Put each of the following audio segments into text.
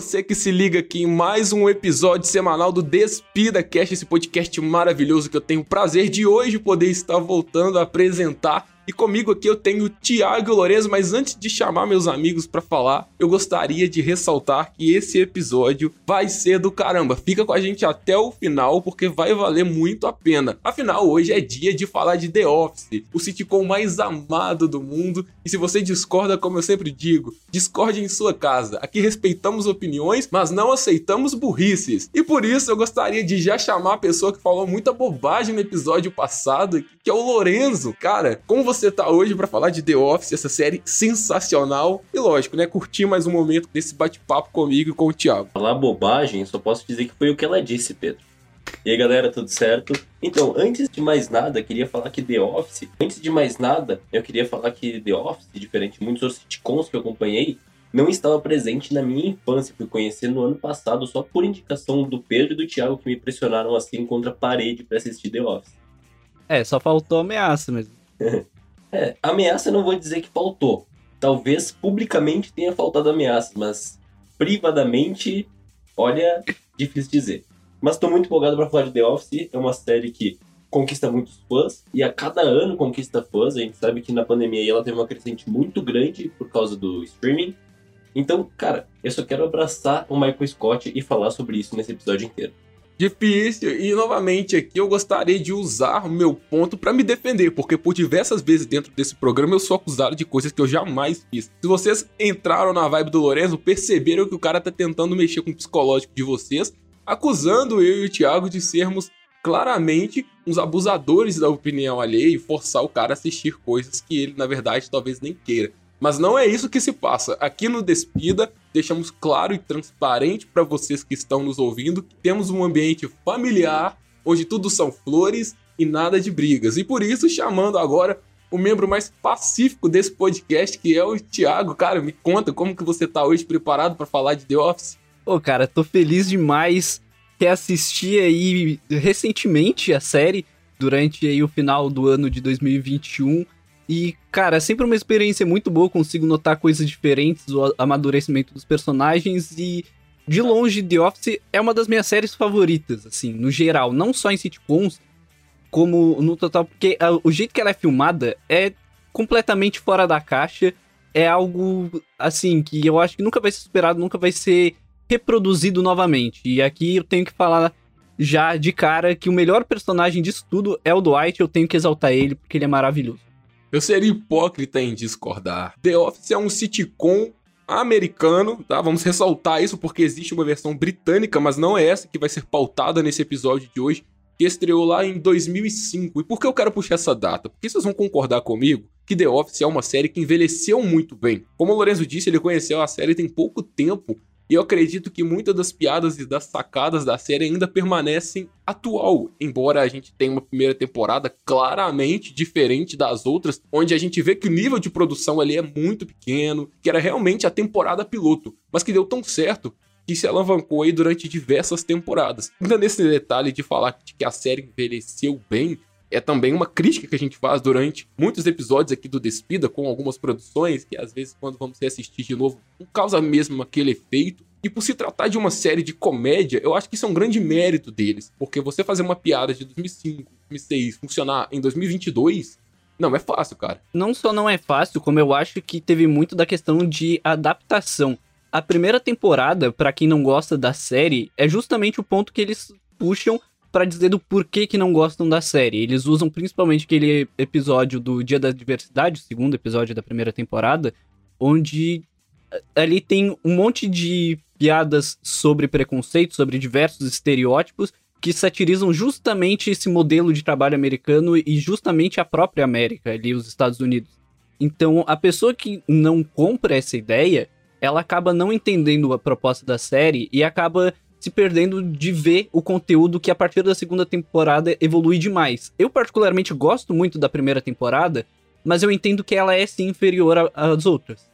você que se liga aqui em mais um episódio semanal do Despida Cast, esse podcast maravilhoso que eu tenho o prazer de hoje poder estar voltando a apresentar e comigo aqui eu tenho o Thiago Lourenço, mas antes de chamar meus amigos para falar, eu gostaria de ressaltar que esse episódio vai ser do caramba. Fica com a gente até o final, porque vai valer muito a pena. Afinal, hoje é dia de falar de The Office, o sitcom mais amado do mundo. E se você discorda, como eu sempre digo, discorde em sua casa. Aqui respeitamos opiniões, mas não aceitamos burrices. E por isso eu gostaria de já chamar a pessoa que falou muita bobagem no episódio passado, que é o Lorenzo. Cara, como você você tá hoje para falar de The Office, essa série sensacional. E lógico, né? Curtir mais um momento desse bate-papo comigo e com o Thiago. Falar bobagem, só posso dizer que foi o que ela disse, Pedro. E aí, galera, tudo certo? Então, antes de mais nada, queria falar que The Office, antes de mais nada, eu queria falar que The Office, diferente de muitos outros sitcoms que eu acompanhei, não estava presente na minha infância. Fui conhecer no ano passado só por indicação do Pedro e do Thiago que me pressionaram assim contra a parede para assistir The Office. É, só faltou ameaça mesmo. É, ameaça não vou dizer que faltou. Talvez publicamente tenha faltado ameaça, mas privadamente, olha, difícil dizer. Mas estou muito empolgado para falar de The Office. É uma série que conquista muitos fãs e a cada ano conquista fãs. A gente sabe que na pandemia ela teve uma crescente muito grande por causa do streaming. Então, cara, eu só quero abraçar o Michael Scott e falar sobre isso nesse episódio inteiro difícil. E novamente aqui eu gostaria de usar o meu ponto para me defender, porque por diversas vezes dentro desse programa eu sou acusado de coisas que eu jamais fiz. Se vocês entraram na vibe do Lorenzo, perceberam que o cara tá tentando mexer com o psicológico de vocês, acusando eu e o Thiago de sermos claramente uns abusadores da opinião alheia e forçar o cara a assistir coisas que ele, na verdade, talvez nem queira. Mas não é isso que se passa. Aqui no Despida, deixamos claro e transparente para vocês que estão nos ouvindo que temos um ambiente familiar, onde tudo são flores e nada de brigas. E por isso, chamando agora o membro mais pacífico desse podcast, que é o Thiago. Cara, me conta como que você tá hoje preparado para falar de The Office? Pô, cara, tô feliz demais que assisti aí recentemente a série durante aí o final do ano de 2021 e, cara, é sempre uma experiência muito boa, consigo notar coisas diferentes, o amadurecimento dos personagens e de longe The Office é uma das minhas séries favoritas, assim, no geral, não só em sitcoms, como no total, porque uh, o jeito que ela é filmada é completamente fora da caixa, é algo assim que eu acho que nunca vai ser superado, nunca vai ser reproduzido novamente. E aqui eu tenho que falar já de cara que o melhor personagem disso tudo é o Dwight, eu tenho que exaltar ele porque ele é maravilhoso. Eu seria hipócrita em discordar. The Office é um sitcom americano, tá? Vamos ressaltar isso porque existe uma versão britânica, mas não é essa que vai ser pautada nesse episódio de hoje, que estreou lá em 2005. E por que eu quero puxar essa data? Porque vocês vão concordar comigo que The Office é uma série que envelheceu muito bem. Como o Lorenzo disse, ele conheceu a série tem pouco tempo e eu acredito que muitas das piadas e das sacadas da série ainda permanecem atual, embora a gente tenha uma primeira temporada claramente diferente das outras, onde a gente vê que o nível de produção ali é muito pequeno, que era realmente a temporada piloto, mas que deu tão certo que se alavancou aí durante diversas temporadas. Ainda nesse detalhe de falar que a série envelheceu bem, é também uma crítica que a gente faz durante muitos episódios aqui do Despida, com algumas produções que às vezes quando vamos reassistir de novo, não causa mesmo aquele efeito. E por se tratar de uma série de comédia, eu acho que isso é um grande mérito deles, porque você fazer uma piada de 2005, 2006 funcionar em 2022 não é fácil, cara. Não só não é fácil, como eu acho que teve muito da questão de adaptação. A primeira temporada, para quem não gosta da série, é justamente o ponto que eles puxam para dizer do porquê que não gostam da série. Eles usam principalmente aquele episódio do Dia da Diversidade, o segundo episódio da primeira temporada, onde eh, ali tem um monte de piadas sobre preconceito, sobre diversos estereótipos que satirizam justamente esse modelo de trabalho americano e justamente a própria América, ali os Estados Unidos. Então, a pessoa que não compra essa ideia, ela acaba não entendendo a proposta da série e acaba se perdendo de ver o conteúdo que a partir da segunda temporada evolui demais. Eu particularmente gosto muito da primeira temporada, mas eu entendo que ela é sim inferior às outras.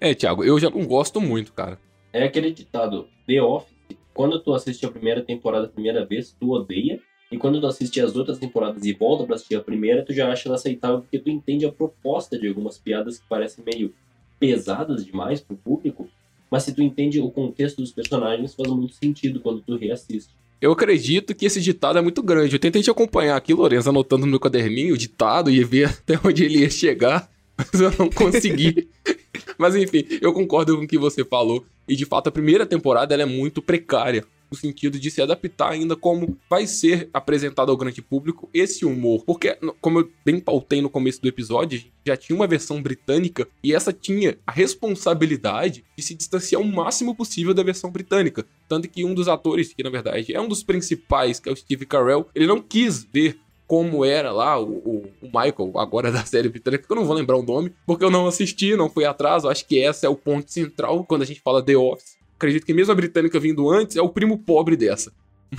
É, Thiago, eu já não gosto muito, cara. É aquele ditado, The Office, quando tu assiste a primeira temporada a primeira vez, tu odeia, e quando tu assiste as outras temporadas e volta pra assistir a primeira, tu já acha ela aceitável porque tu entende a proposta de algumas piadas que parecem meio pesadas demais pro público, mas se tu entende o contexto dos personagens, faz muito sentido quando tu reassiste. Eu acredito que esse ditado é muito grande. Eu tentei te acompanhar aqui, Lourenço, anotando no meu caderninho o ditado e ver até onde ele ia chegar, mas eu não consegui. mas enfim, eu concordo com o que você falou. E de fato, a primeira temporada ela é muito precária no sentido de se adaptar ainda como vai ser apresentado ao grande público esse humor. Porque, como eu bem pautei no começo do episódio, já tinha uma versão britânica e essa tinha a responsabilidade de se distanciar o máximo possível da versão britânica. Tanto que um dos atores, que na verdade é um dos principais, que é o Steve Carell, ele não quis ver como era lá o, o, o, Michael, agora da série britânica, que eu não vou lembrar o nome, porque eu não assisti, não fui atrás. Eu acho que esse é o ponto central quando a gente fala The Office acredito que mesmo a britânica vindo antes, é o primo pobre dessa.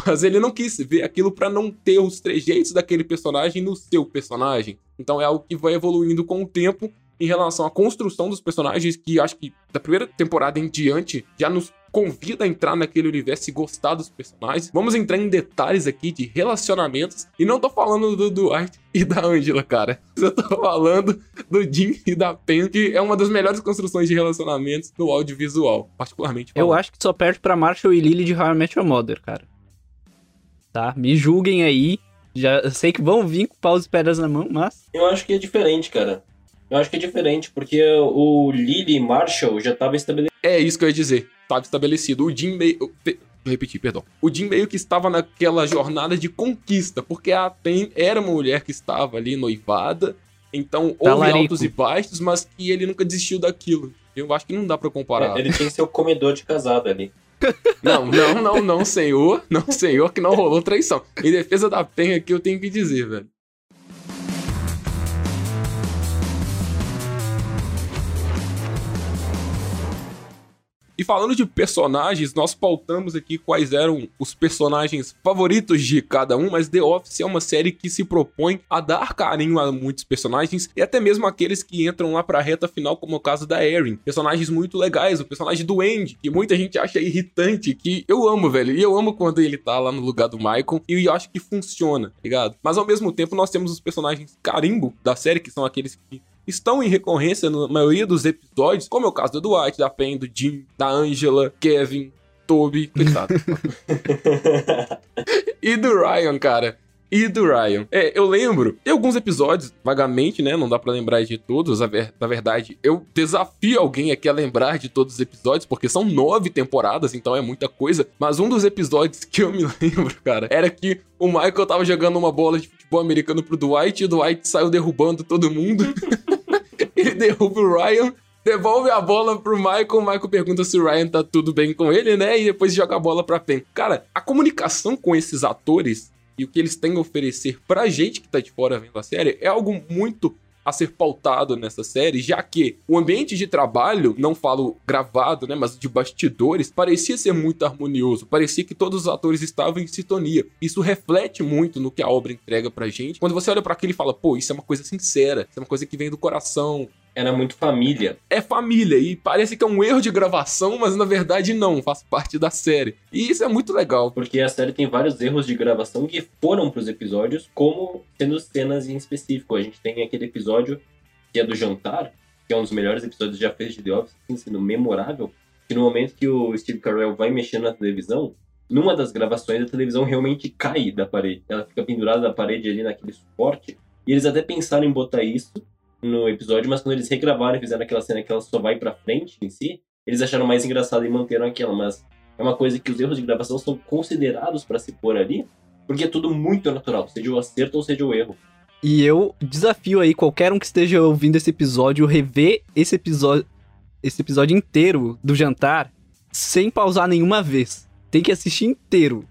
Mas ele não quis ver aquilo para não ter os trejeitos daquele personagem no seu personagem. Então é algo que vai evoluindo com o tempo em relação à construção dos personagens, que acho que da primeira temporada em diante já nos convida a entrar naquele universo e gostar dos personagens. Vamos entrar em detalhes aqui de relacionamentos. E não tô falando do Duarte e da Angela, cara. Eu tô falando do Jim e da Pen, que é uma das melhores construções de relacionamentos no audiovisual, particularmente. Falando. Eu acho que só perde pra Marshall e Lily de How I Met Your Mother, cara. Tá? Me julguem aí. Já sei que vão vir com paus e pedras na mão, mas. Eu acho que é diferente, cara. Eu acho que é diferente, porque o Lily Marshall já tava estabelecido. É isso que eu ia dizer estava estabelecido. O Jim meio. Vou repetir, perdão. O Jim meio que estava naquela jornada de conquista, porque a Tem era uma mulher que estava ali noivada, então houve Talarico. altos e baixos, mas que ele nunca desistiu daquilo. Eu acho que não dá para comparar. É, ele tem seu comedor de casado ali. Não, não, não, não, senhor. Não, senhor, que não rolou traição. Em defesa da Pen aqui, eu tenho que dizer, velho. E falando de personagens, nós pautamos aqui quais eram os personagens favoritos de cada um, mas The Office é uma série que se propõe a dar carinho a muitos personagens e até mesmo aqueles que entram lá pra reta final, como o caso da Erin. Personagens muito legais, o personagem do Andy, que muita gente acha irritante, que eu amo, velho. E eu amo quando ele tá lá no lugar do Michael, e eu acho que funciona, tá ligado? Mas ao mesmo tempo nós temos os personagens carimbo da série, que são aqueles que estão em recorrência na maioria dos episódios, como é o caso do Dwight, da Pen, do Jim, da Angela, Kevin, Toby, coitado. e do Ryan, cara e do Ryan. É, eu lembro, tem alguns episódios, vagamente, né? Não dá para lembrar de todos. Ver, na verdade, eu desafio alguém aqui a lembrar de todos os episódios, porque são nove temporadas, então é muita coisa. Mas um dos episódios que eu me lembro, cara, era que o Michael tava jogando uma bola de futebol americano pro Dwight e o Dwight saiu derrubando todo mundo. ele derruba o Ryan, devolve a bola pro Michael, o Michael pergunta se o Ryan tá tudo bem com ele, né? E depois joga a bola pra Pen. Cara, a comunicação com esses atores e o que eles têm a oferecer pra gente que tá de fora vendo a série é algo muito a ser pautado nessa série, já que o ambiente de trabalho, não falo gravado, né, mas de bastidores, parecia ser muito harmonioso, parecia que todos os atores estavam em sintonia. Isso reflete muito no que a obra entrega pra gente. Quando você olha para aquilo e fala, pô, isso é uma coisa sincera, isso é uma coisa que vem do coração, era muito família. É família, e parece que é um erro de gravação, mas na verdade não, faz parte da série. E isso é muito legal. Porque a série tem vários erros de gravação que foram pros episódios, como sendo cenas em específico. A gente tem aquele episódio que é do jantar, que é um dos melhores episódios já feitos de The Office, assim, sendo memorável, que no momento que o Steve Carell vai mexendo na televisão, numa das gravações a televisão realmente cai da parede. Ela fica pendurada da parede ali naquele suporte. E eles até pensaram em botar isso no episódio, mas quando eles regravaram e fizeram aquela cena que ela só vai pra frente em si, eles acharam mais engraçado e manteram aquela, mas é uma coisa que os erros de gravação são considerados para se pôr ali, porque é tudo muito natural, seja o acerto ou seja o erro. E eu desafio aí qualquer um que esteja ouvindo esse episódio rever esse episódio esse episódio inteiro do jantar sem pausar nenhuma vez. Tem que assistir inteiro.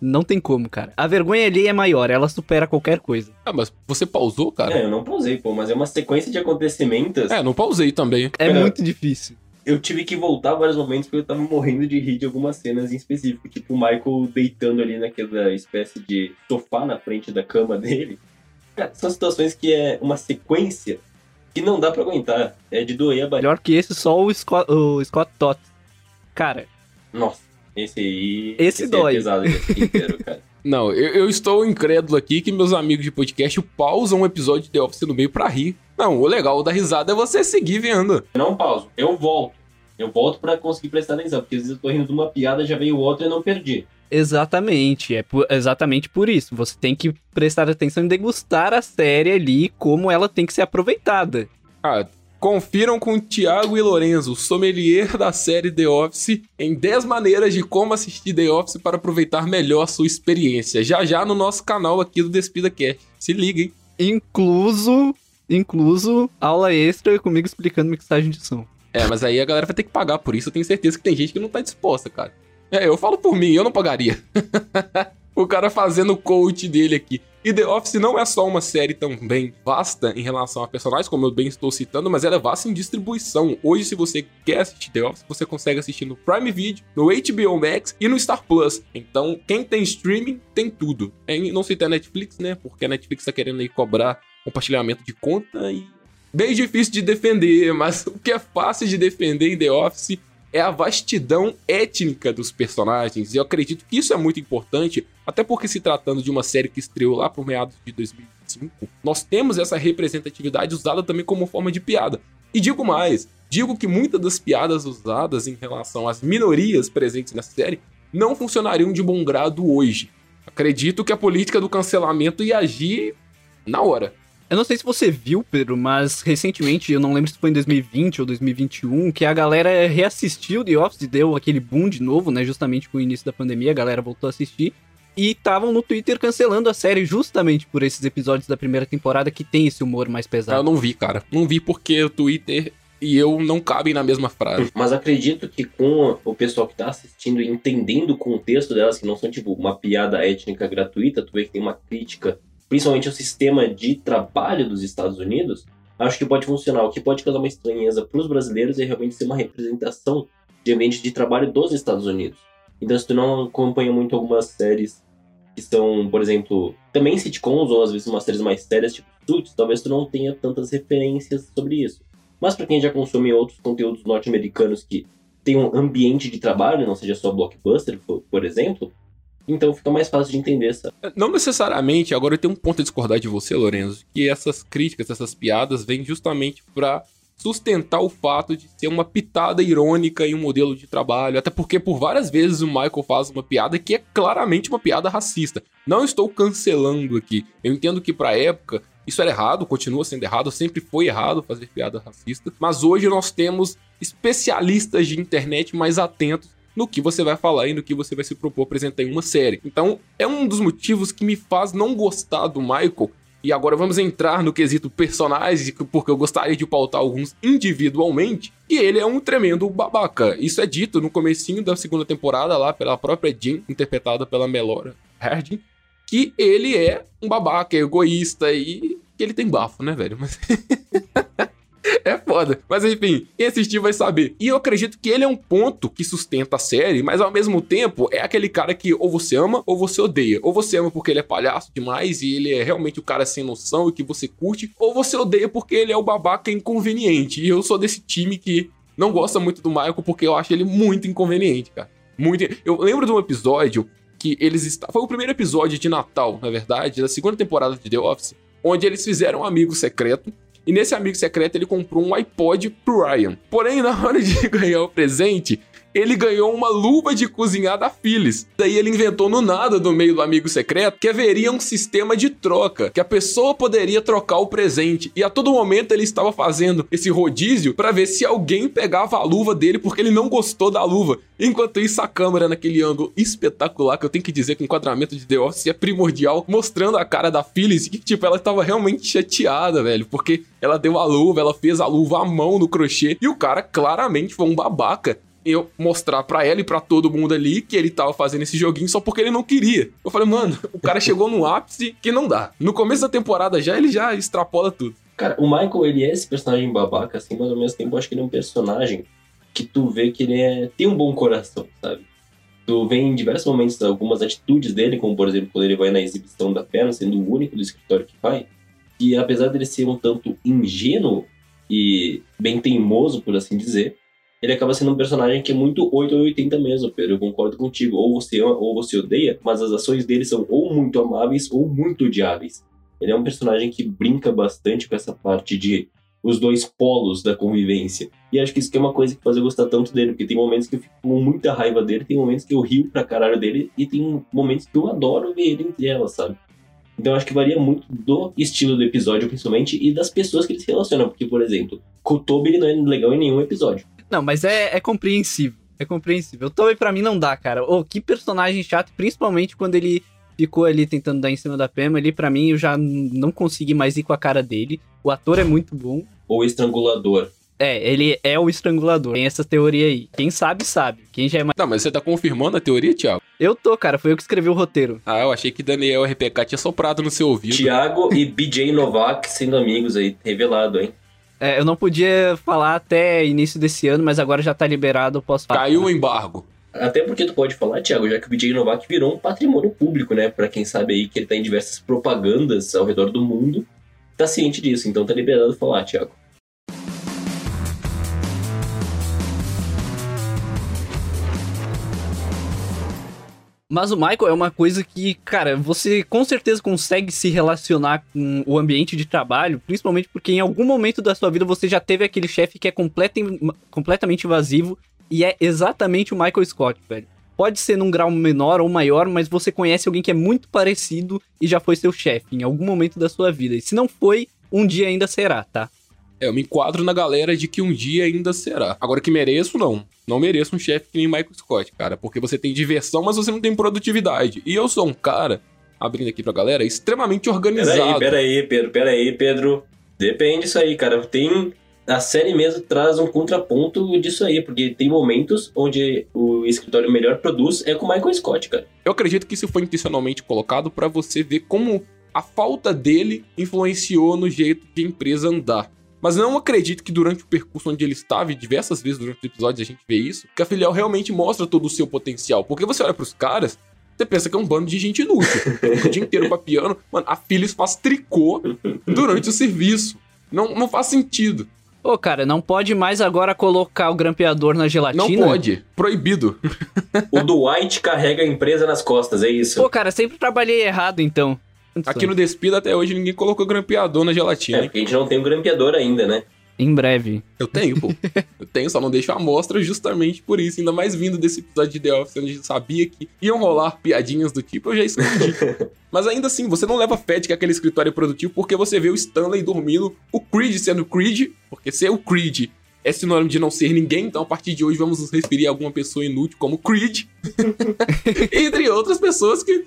Não tem como, cara. A vergonha ali é maior, ela supera qualquer coisa. Ah, mas você pausou, cara? É, eu não pausei, pô, mas é uma sequência de acontecimentos. É, não pausei também. É, muito difícil. Eu tive que voltar vários momentos porque eu tava morrendo de rir de algumas cenas em específico. Tipo o Michael deitando ali naquela espécie de sofá na frente da cama dele. Cara, são situações que é uma sequência que não dá para aguentar. É de doer a barriga. Melhor que esse, só o Scott, o Scott Todd. Cara. Nossa. Esse aí. Esse, esse dói. É pesado inteiro, cara. Não, eu, eu, estou incrédulo aqui que meus amigos de podcast pausam um episódio de The Office no meio pra rir. Não, o legal da risada é você seguir vendo. Eu não pauso, eu volto. Eu volto pra conseguir prestar atenção, porque às vezes eu tô rindo de uma piada, já veio outra e não perdi. Exatamente, é por- exatamente por isso. Você tem que prestar atenção e degustar a série ali, como ela tem que ser aproveitada. Ah, confiram com Thiago e Lorenzo, sommelier da série The Office, em 10 maneiras de como assistir The Office para aproveitar melhor a sua experiência. Já já no nosso canal aqui do Despida Cast. Se liga, hein? Incluso, incluso aula extra comigo explicando mixagem de som. É, mas aí a galera vai ter que pagar por isso. Eu tenho certeza que tem gente que não tá disposta, cara. É, eu falo por mim, eu não pagaria. o cara fazendo o coach dele aqui. E The Office não é só uma série também vasta em relação a personagens, como eu bem estou citando, mas ela é vasta em distribuição. Hoje, se você quer assistir The Office, você consegue assistir no Prime Video, no HBO Max e no Star Plus. Então, quem tem streaming, tem tudo. É, não citei a Netflix, né? Porque a Netflix tá querendo aí cobrar compartilhamento de conta e bem difícil de defender, mas o que é fácil de defender em The Office é a vastidão étnica dos personagens. E eu acredito que isso é muito importante, até porque se tratando de uma série que estreou lá por meados de 2005, nós temos essa representatividade usada também como forma de piada. E digo mais, digo que muitas das piadas usadas em relação às minorias presentes na série não funcionariam de bom grado hoje. Acredito que a política do cancelamento ia agir na hora. Eu não sei se você viu, Pedro, mas recentemente, eu não lembro se foi em 2020 ou 2021, que a galera reassistiu The Office e deu aquele boom de novo, né? Justamente com o início da pandemia, a galera voltou a assistir. E estavam no Twitter cancelando a série justamente por esses episódios da primeira temporada que tem esse humor mais Eu pesado. não vi, cara. Não vi porque o Twitter e eu não cabem na mesma frase. Mas acredito que com o pessoal que tá assistindo e entendendo o contexto delas, que não são tipo uma piada étnica gratuita, tu vê que tem uma crítica, principalmente ao sistema de trabalho dos Estados Unidos, acho que pode funcionar. O que pode causar uma estranheza pros brasileiros é realmente ser uma representação de ambiente de trabalho dos Estados Unidos. Então, se tu não acompanha muito algumas séries que são, por exemplo, também sitcoms ou às vezes umas séries mais sérias, tipo Suits, talvez tu não tenha tantas referências sobre isso. Mas para quem já consome outros conteúdos norte-americanos que tem um ambiente de trabalho, não seja só blockbuster, por exemplo, então fica mais fácil de entender essa. Não necessariamente, agora eu tenho um ponto a discordar de você, Lorenzo, que essas críticas, essas piadas vêm justamente pra sustentar o fato de ser uma pitada irônica em um modelo de trabalho, até porque por várias vezes o Michael faz uma piada que é claramente uma piada racista. Não estou cancelando aqui. Eu entendo que pra época isso era errado, continua sendo errado, sempre foi errado fazer piada racista, mas hoje nós temos especialistas de internet mais atentos no que você vai falar e no que você vai se propor apresentar em uma série. Então, é um dos motivos que me faz não gostar do Michael. E agora vamos entrar no quesito personagens, porque eu gostaria de pautar alguns individualmente. E ele é um tremendo babaca. Isso é dito no comecinho da segunda temporada lá pela própria Jean, interpretada pela Melora Harding, que ele é um babaca, egoísta e que ele tem bafo, né, velho? Mas É foda. Mas enfim, quem assistir vai saber. E eu acredito que ele é um ponto que sustenta a série, mas ao mesmo tempo é aquele cara que ou você ama ou você odeia. Ou você ama porque ele é palhaço demais e ele é realmente o cara sem noção e que você curte, ou você odeia porque ele é o babaca inconveniente. E eu sou desse time que não gosta muito do Michael porque eu acho ele muito inconveniente, cara. Muito. Eu lembro de um episódio que eles estavam. Foi o primeiro episódio de Natal, na verdade, da segunda temporada de The Office, onde eles fizeram um amigo secreto. E nesse amigo secreto ele comprou um iPod pro Ryan. Porém, na hora de ganhar o presente, ele ganhou uma luva de cozinhar da Philips. Daí ele inventou no nada, no meio do amigo secreto, que haveria um sistema de troca, que a pessoa poderia trocar o presente. E a todo momento ele estava fazendo esse rodízio para ver se alguém pegava a luva dele porque ele não gostou da luva. Enquanto isso, a câmera naquele ângulo espetacular, que eu tenho que dizer que o enquadramento de The Office é primordial, mostrando a cara da Phyllis, que tipo, ela estava realmente chateada, velho, porque ela deu a luva, ela fez a luva à mão no crochê, e o cara claramente foi um babaca eu mostrar pra ela e pra todo mundo ali que ele tava fazendo esse joguinho só porque ele não queria. Eu falei, mano, o cara chegou no ápice que não dá. No começo da temporada já, ele já extrapola tudo. Cara, o Michael, ele é esse personagem babaca, assim, mas ao mesmo tempo eu acho que ele é um personagem que tu vê que ele é... tem um bom coração, sabe? Tu vê em diversos momentos algumas atitudes dele, como por exemplo, quando ele vai na exibição da perna, sendo o único do escritório que vai, que apesar dele ser um tanto ingênuo e bem teimoso, por assim dizer, ele acaba sendo um personagem que é muito 8 ou 80 mesmo, Pedro. Eu concordo contigo. Ou você ama ou você odeia, mas as ações dele são ou muito amáveis ou muito odiáveis. Ele é um personagem que brinca bastante com essa parte de os dois polos da convivência. E acho que isso que é uma coisa que faz eu gostar tanto dele, porque tem momentos que eu fico com muita raiva dele, tem momentos que eu rio pra caralho dele, e tem momentos que eu adoro ver ele entre elas, sabe? Então acho que varia muito do estilo do episódio, principalmente, e das pessoas que ele se relacionam. Porque, por exemplo, Toby ele não é legal em nenhum episódio. Não, mas é, é compreensível. É compreensível. O Toby pra mim não dá, cara. Ô, que personagem chato, principalmente quando ele ficou ali tentando dar em cima da Pema ali, pra mim eu já não consegui mais ir com a cara dele. O ator é muito bom. Ou estrangulador. É, ele é o estrangulador. Tem essa teoria aí. Quem sabe, sabe. Quem já é mais. Não, mas você tá confirmando a teoria, Thiago? Eu tô, cara. Foi eu que escrevi o roteiro. Ah, eu achei que Daniel RPK tinha soprado no seu ouvido. Thiago e BJ Novak sendo amigos aí, revelado, hein? É, eu não podia falar até início desse ano, mas agora já tá liberado, eu posso falar. Caiu o embargo. Até porque tu pode falar, Thiago, já que o BJ Novak virou um patrimônio público, né? Pra quem sabe aí que ele tá em diversas propagandas ao redor do mundo, tá ciente disso, então tá liberado falar, Thiago. Mas o Michael é uma coisa que, cara, você com certeza consegue se relacionar com o ambiente de trabalho, principalmente porque em algum momento da sua vida você já teve aquele chefe que é completem- completamente invasivo e é exatamente o Michael Scott, velho. Pode ser num grau menor ou maior, mas você conhece alguém que é muito parecido e já foi seu chefe em algum momento da sua vida. E se não foi, um dia ainda será, tá? É, eu me enquadro na galera de que um dia ainda será. Agora que mereço, não. Não mereço um chefe que nem Michael Scott, cara. Porque você tem diversão, mas você não tem produtividade. E eu sou um cara, abrindo aqui pra galera, extremamente organizado. Peraí, peraí, Pedro, peraí, Pedro. Depende disso aí, cara. Tem. A série mesmo traz um contraponto disso aí, porque tem momentos onde o escritório melhor produz é com o Michael Scott, cara. Eu acredito que isso foi intencionalmente colocado pra você ver como a falta dele influenciou no jeito de a empresa andar. Mas não acredito que durante o percurso onde ele estava, e diversas vezes durante os episódios a gente vê isso, que a filial realmente mostra todo o seu potencial. Porque você olha pros caras, você pensa que é um bando de gente inútil. O dia inteiro papiando. Mano, a Philips faz tricô durante o serviço. Não, não faz sentido. Ô, cara, não pode mais agora colocar o grampeador na gelatina? Não pode. Proibido. O Dwight carrega a empresa nas costas, é isso. Pô, cara, sempre trabalhei errado, então. Aqui no Despida até hoje ninguém colocou grampeador na gelatina, É, porque a gente não tem um grampeador ainda, né? Em breve. Eu tenho, pô. Eu tenho, só não deixo a amostra justamente por isso. Ainda mais vindo desse episódio de The Office, onde a gente sabia que iam rolar piadinhas do tipo, eu já escondi. Mas ainda assim, você não leva fé de que aquele escritório é produtivo porque você vê o Stanley dormindo, o Creed sendo Creed, porque ser o Creed é sinônimo de não ser ninguém, então a partir de hoje vamos nos referir a alguma pessoa inútil como Creed. Entre outras pessoas que.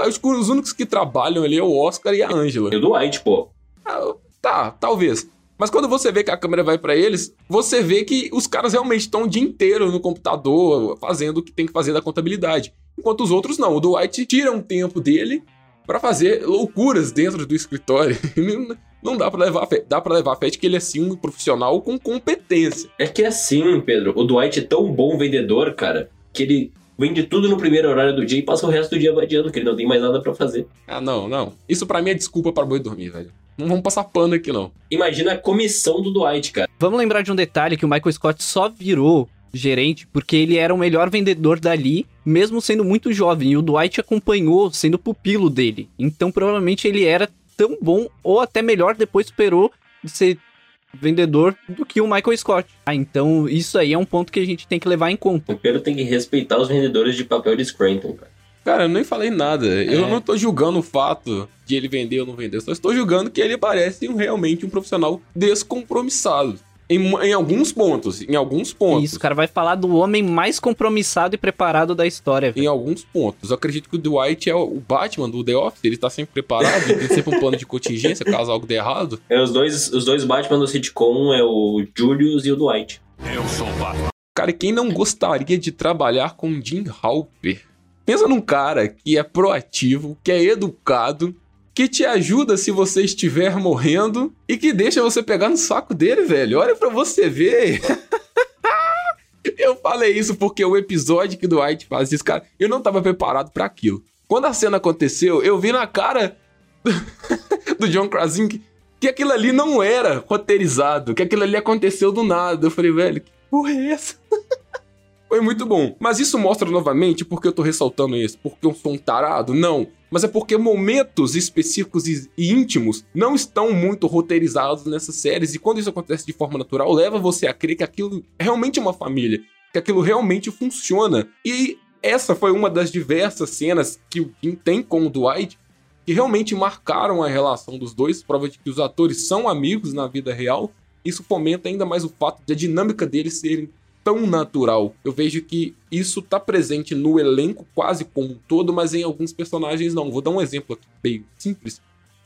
Acho que os únicos que trabalham ali é o Oscar e a Angela. E o Dwight, pô. Ah, Tá, talvez. Mas quando você vê que a câmera vai pra eles, você vê que os caras realmente estão o dia inteiro no computador fazendo o que tem que fazer da contabilidade. Enquanto os outros não. O Dwight tira um tempo dele pra fazer loucuras dentro do escritório. Não dá pra levar fé. Dá para levar fé de que ele é sim um profissional com competência. É que é assim, Pedro. O Dwight é tão bom vendedor, cara, que ele vende tudo no primeiro horário do dia e passa o resto do dia vadiando, que ele não tem mais nada pra fazer. Ah, não, não. Isso pra mim é desculpa para boi dormir, velho. Não vamos passar pano aqui, não. Imagina a comissão do Dwight, cara. Vamos lembrar de um detalhe que o Michael Scott só virou gerente porque ele era o melhor vendedor dali, mesmo sendo muito jovem, e o Dwight acompanhou sendo pupilo dele. Então provavelmente ele era tão bom ou até melhor depois superou de ser vendedor do que o Michael Scott. Ah, então isso aí é um ponto que a gente tem que levar em conta. O Pedro tem que respeitar os vendedores de papel de Scranton, cara. Cara, eu nem falei nada. Eu É. não tô julgando o fato de ele vender ou não vender. Eu só estou julgando que ele parece um- realmente um profissional descompromissado. Em, em alguns pontos. Em alguns pontos. Isso, o cara vai falar do homem mais compromissado e preparado da história. velho. Em alguns pontos. Eu acredito que o Dwight é o Batman do The Office. Ele tá sempre preparado. ele tem sempre um plano de contingência caso algo dê errado. É, os dois, os dois Batman do sitcom é o Julius e o Dwight. Cara, e quem não gostaria de trabalhar com Jim Halper? Pensa num cara que é proativo, que é educado, que te ajuda se você estiver morrendo e que deixa você pegar no saco dele, velho. Olha pra você ver. eu falei isso porque o episódio que o Dwight faz isso, cara, eu não tava preparado pra aquilo. Quando a cena aconteceu, eu vi na cara do John Krasinski que aquilo ali não era roteirizado, que aquilo ali aconteceu do nada. Eu falei, velho, que porra é essa? Foi muito bom. Mas isso mostra novamente porque eu tô ressaltando isso. Porque eu sou um tarado? Não. Mas é porque momentos específicos e íntimos não estão muito roteirizados nessas séries. E quando isso acontece de forma natural, leva você a crer que aquilo realmente é uma família. Que aquilo realmente funciona. E essa foi uma das diversas cenas que o Jim tem com o Dwight que realmente marcaram a relação dos dois, prova de que os atores são amigos na vida real. Isso fomenta ainda mais o fato de a dinâmica deles serem tão natural. Eu vejo que isso tá presente no elenco quase como um todo, mas em alguns personagens não. Vou dar um exemplo aqui bem simples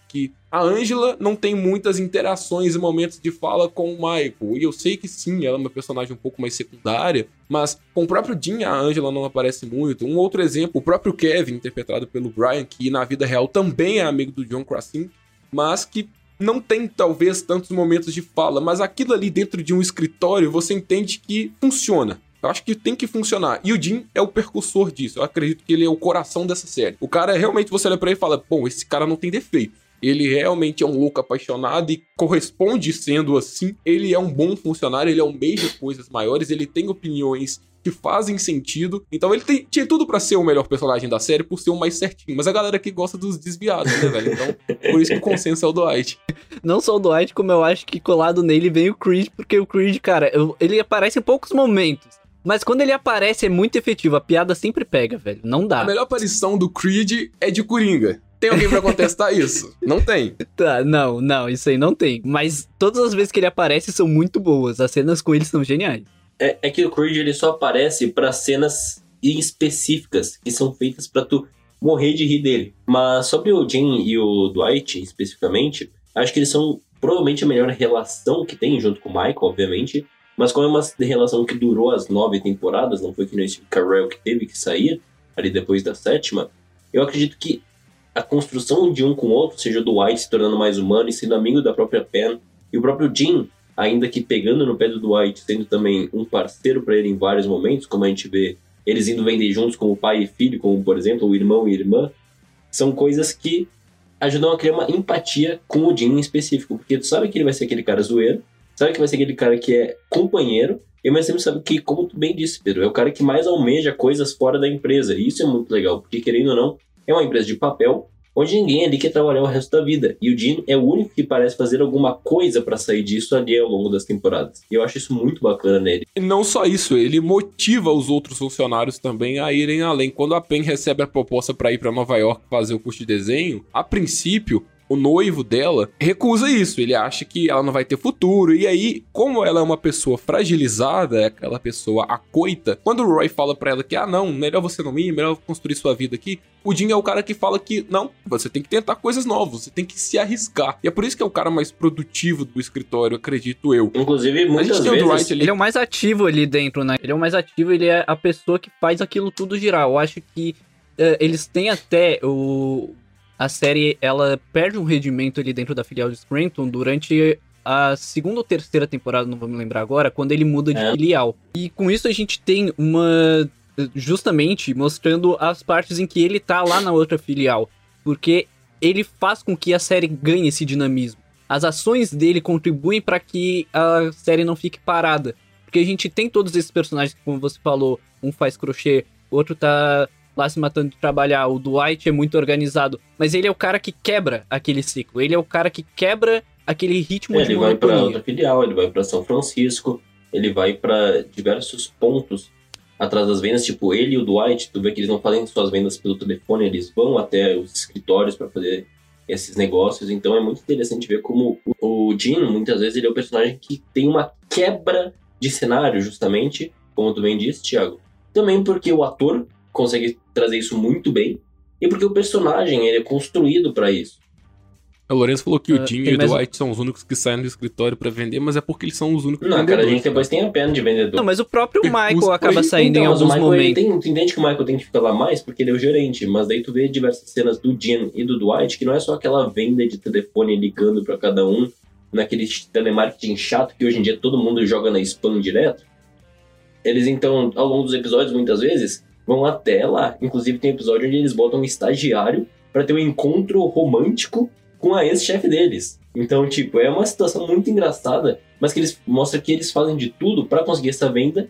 que a Angela não tem muitas interações e momentos de fala com o Michael. E eu sei que sim, ela é uma personagem um pouco mais secundária, mas com o próprio Dean a Angela não aparece muito. Um outro exemplo, o próprio Kevin, interpretado pelo Brian, que na vida real também é amigo do John Krasinski, mas que não tem talvez tantos momentos de fala, mas aquilo ali dentro de um escritório você entende que funciona. Eu acho que tem que funcionar. E o Jim é o percussor disso. Eu acredito que ele é o coração dessa série. O cara realmente você olha pra ele e fala: bom, esse cara não tem defeito ele realmente é um louco apaixonado e corresponde sendo assim. Ele é um bom funcionário, ele almeja coisas maiores, ele tem opiniões que fazem sentido. Então ele tem, tinha tudo para ser o melhor personagem da série por ser o mais certinho. Mas a galera aqui gosta dos desviados, né, velho? Então, por isso que o consenso é o Dwight. Não só o Dwight, como eu acho que colado nele vem o Creed, porque o Creed, cara, ele aparece em poucos momentos. Mas quando ele aparece é muito efetivo, a piada sempre pega, velho. Não dá. A melhor aparição do Creed é de Coringa. Tem alguém para contestar isso? Não tem. Tá, não, não, isso aí não tem. Mas todas as vezes que ele aparece são muito boas. As cenas com ele são geniais. É, é que o Creed ele só aparece para cenas específicas que são feitas para tu morrer de rir dele. Mas sobre o Jim e o Dwight especificamente, acho que eles são provavelmente a melhor relação que tem junto com o Michael, obviamente. Mas como é uma relação que durou as nove temporadas, não foi que nem esse Carell que teve que sair ali depois da sétima, eu acredito que a construção de um com o outro, seja do White se tornando mais humano e sendo amigo da própria Pen, e o próprio Jim, ainda que pegando no pé do Dwight, sendo também um parceiro para ele em vários momentos, como a gente vê eles indo vender juntos como pai e filho, como por exemplo o irmão e irmã, são coisas que ajudam a criar uma empatia com o Jim em específico, porque tu sabe que ele vai ser aquele cara zoeiro, sabe que vai ser aquele cara que é companheiro, e mas sempre sabe que, como tu bem disse, Pedro, é o cara que mais almeja coisas fora da empresa, e isso é muito legal, porque querendo ou não, é uma empresa de papel onde ninguém ali quer trabalhar o resto da vida. E o Dean é o único que parece fazer alguma coisa para sair disso ali ao longo das temporadas. E eu acho isso muito bacana nele. E não só isso, ele motiva os outros funcionários também a irem além. Quando a Pen recebe a proposta para ir para Nova York fazer o curso de desenho, a princípio o noivo dela recusa isso. Ele acha que ela não vai ter futuro. E aí, como ela é uma pessoa fragilizada, é aquela pessoa acoita, quando o Roy fala para ela que, ah, não, melhor você não ir, melhor construir sua vida aqui, o Jim é o cara que fala que, não, você tem que tentar coisas novas, você tem que se arriscar. E é por isso que é o cara mais produtivo do escritório, acredito eu. Inclusive, muitas vezes... Ele é o mais ativo ali dentro, né? Ele é o mais ativo, ele é a pessoa que faz aquilo tudo girar. Eu acho que uh, eles têm até o a série ela perde um rendimento ali dentro da filial de Scranton durante a segunda ou terceira temporada, não vou me lembrar agora, quando ele muda de é. filial. E com isso a gente tem uma. Justamente mostrando as partes em que ele tá lá na outra filial. Porque ele faz com que a série ganhe esse dinamismo. As ações dele contribuem para que a série não fique parada. Porque a gente tem todos esses personagens, como você falou, um faz crochê, outro tá lá se matando de trabalhar. O Dwight é muito organizado, mas ele é o cara que quebra aquele ciclo. Ele é o cara que quebra aquele ritmo é, de Ele vai para outra filial, ele vai para São Francisco, ele vai para diversos pontos atrás das vendas, tipo ele e o Dwight, tu vê que eles não fazem suas vendas pelo telefone, eles vão até os escritórios para fazer esses negócios, então é muito interessante ver como o Jim, muitas vezes, ele é o personagem que tem uma quebra de cenário, justamente, como tu bem disse, Thiago. Também porque o ator consegue trazer isso muito bem e porque o personagem ele é construído para isso. O Lourenço falou que uh, o Jim e o Dwight são os únicos que saem do escritório para vender, mas é porque eles são os únicos Não, cara, a gente depois tem a pena de vendedor. Não, mas o próprio Michael acaba saindo então, em alguns momentos. Tem, tu entende que o Michael tem que ficar lá mais porque ele é o gerente, mas daí tu vê diversas cenas do Jim e do Dwight que não é só aquela venda de telefone ligando para cada um, naquele telemarketing chato que hoje em dia todo mundo joga na spam direto. Eles então, ao longo dos episódios, muitas vezes, vão até lá. Inclusive tem episódio onde eles botam um estagiário para ter um encontro romântico com a ex-chefe deles. Então, tipo, é uma situação muito engraçada, mas que eles mostram que eles fazem de tudo para conseguir essa venda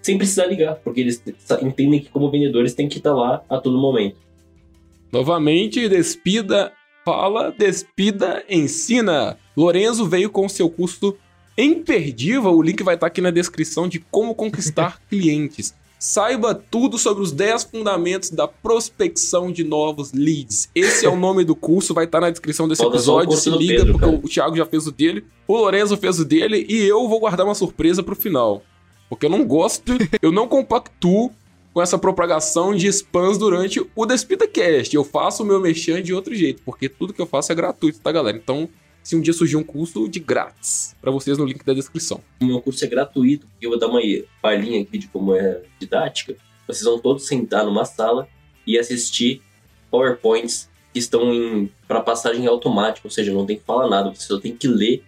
sem precisar ligar, porque eles entendem que como vendedores tem que estar lá a todo momento. Novamente, Despida fala, Despida ensina. Lorenzo veio com seu curso imperdível, o link vai estar aqui na descrição de como conquistar clientes. Saiba tudo sobre os 10 fundamentos da prospecção de novos leads. Esse é o nome do curso, vai estar na descrição desse episódio. Se liga, Pedro, porque cara. o Thiago já fez o dele, o Lorenzo fez o dele e eu vou guardar uma surpresa pro final. Porque eu não gosto, eu não compactuo com essa propagação de spams durante o Despida Cast. Eu faço o meu mexer de outro jeito, porque tudo que eu faço é gratuito, tá, galera? Então, se um dia surgir um curso de grátis pra vocês no link da descrição. O meu curso é gratuito, eu vou dar uma palhinha aqui de como é didática. Vocês vão todos sentar numa sala e assistir PowerPoints que estão para passagem automática, ou seja, não tem que falar nada, você só tem que ler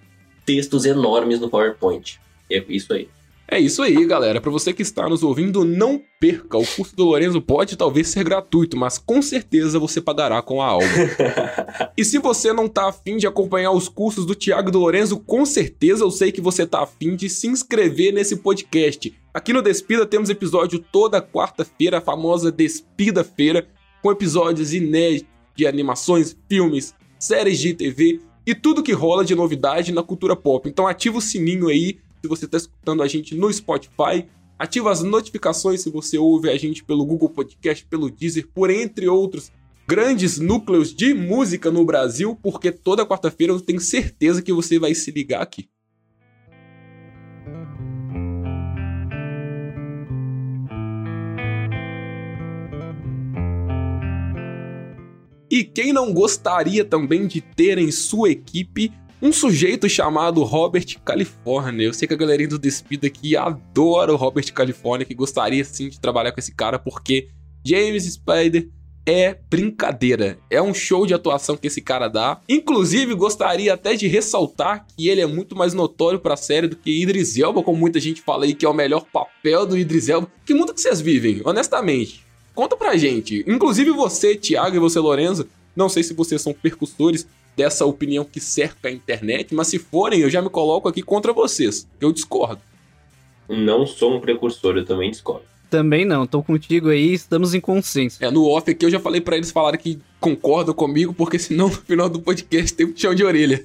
textos enormes no PowerPoint. É isso aí. É isso aí, galera. Pra você que está nos ouvindo, não perca. O curso do Lorenzo pode talvez ser gratuito, mas com certeza você pagará com a alma. E se você não tá afim de acompanhar os cursos do Thiago e do Lorenzo, com certeza eu sei que você tá afim de se inscrever nesse podcast. Aqui no Despida temos episódio toda quarta-feira, a famosa Despida-feira, com episódios inéditos de animações, filmes, séries de TV e tudo que rola de novidade na cultura pop. Então ativa o sininho aí se você está escutando a gente no Spotify. Ativa as notificações se você ouve a gente pelo Google Podcast, pelo Deezer, por entre outros grandes núcleos de música no Brasil, porque toda quarta-feira eu tenho certeza que você vai se ligar aqui. E quem não gostaria também de ter em sua equipe um sujeito chamado Robert California? Eu sei que a galerinha do Despida aqui adora o Robert California, que gostaria sim de trabalhar com esse cara, porque James Spider é brincadeira. É um show de atuação que esse cara dá. Inclusive, gostaria até de ressaltar que ele é muito mais notório pra série do que Idris Elba, como muita gente fala aí que é o melhor papel do Idris Elba. Que mundo que vocês vivem, honestamente? Conta pra gente. Inclusive você, Thiago, e você, Lorenzo. Não sei se vocês são percussores dessa opinião que cerca a internet, mas se forem, eu já me coloco aqui contra vocês. Eu discordo. Não sou um precursor, eu também discordo. Também não, tô contigo aí, estamos em consenso. É, no off aqui eu já falei pra eles falarem que concordam comigo, porque senão no final do podcast tem um chão de orelha.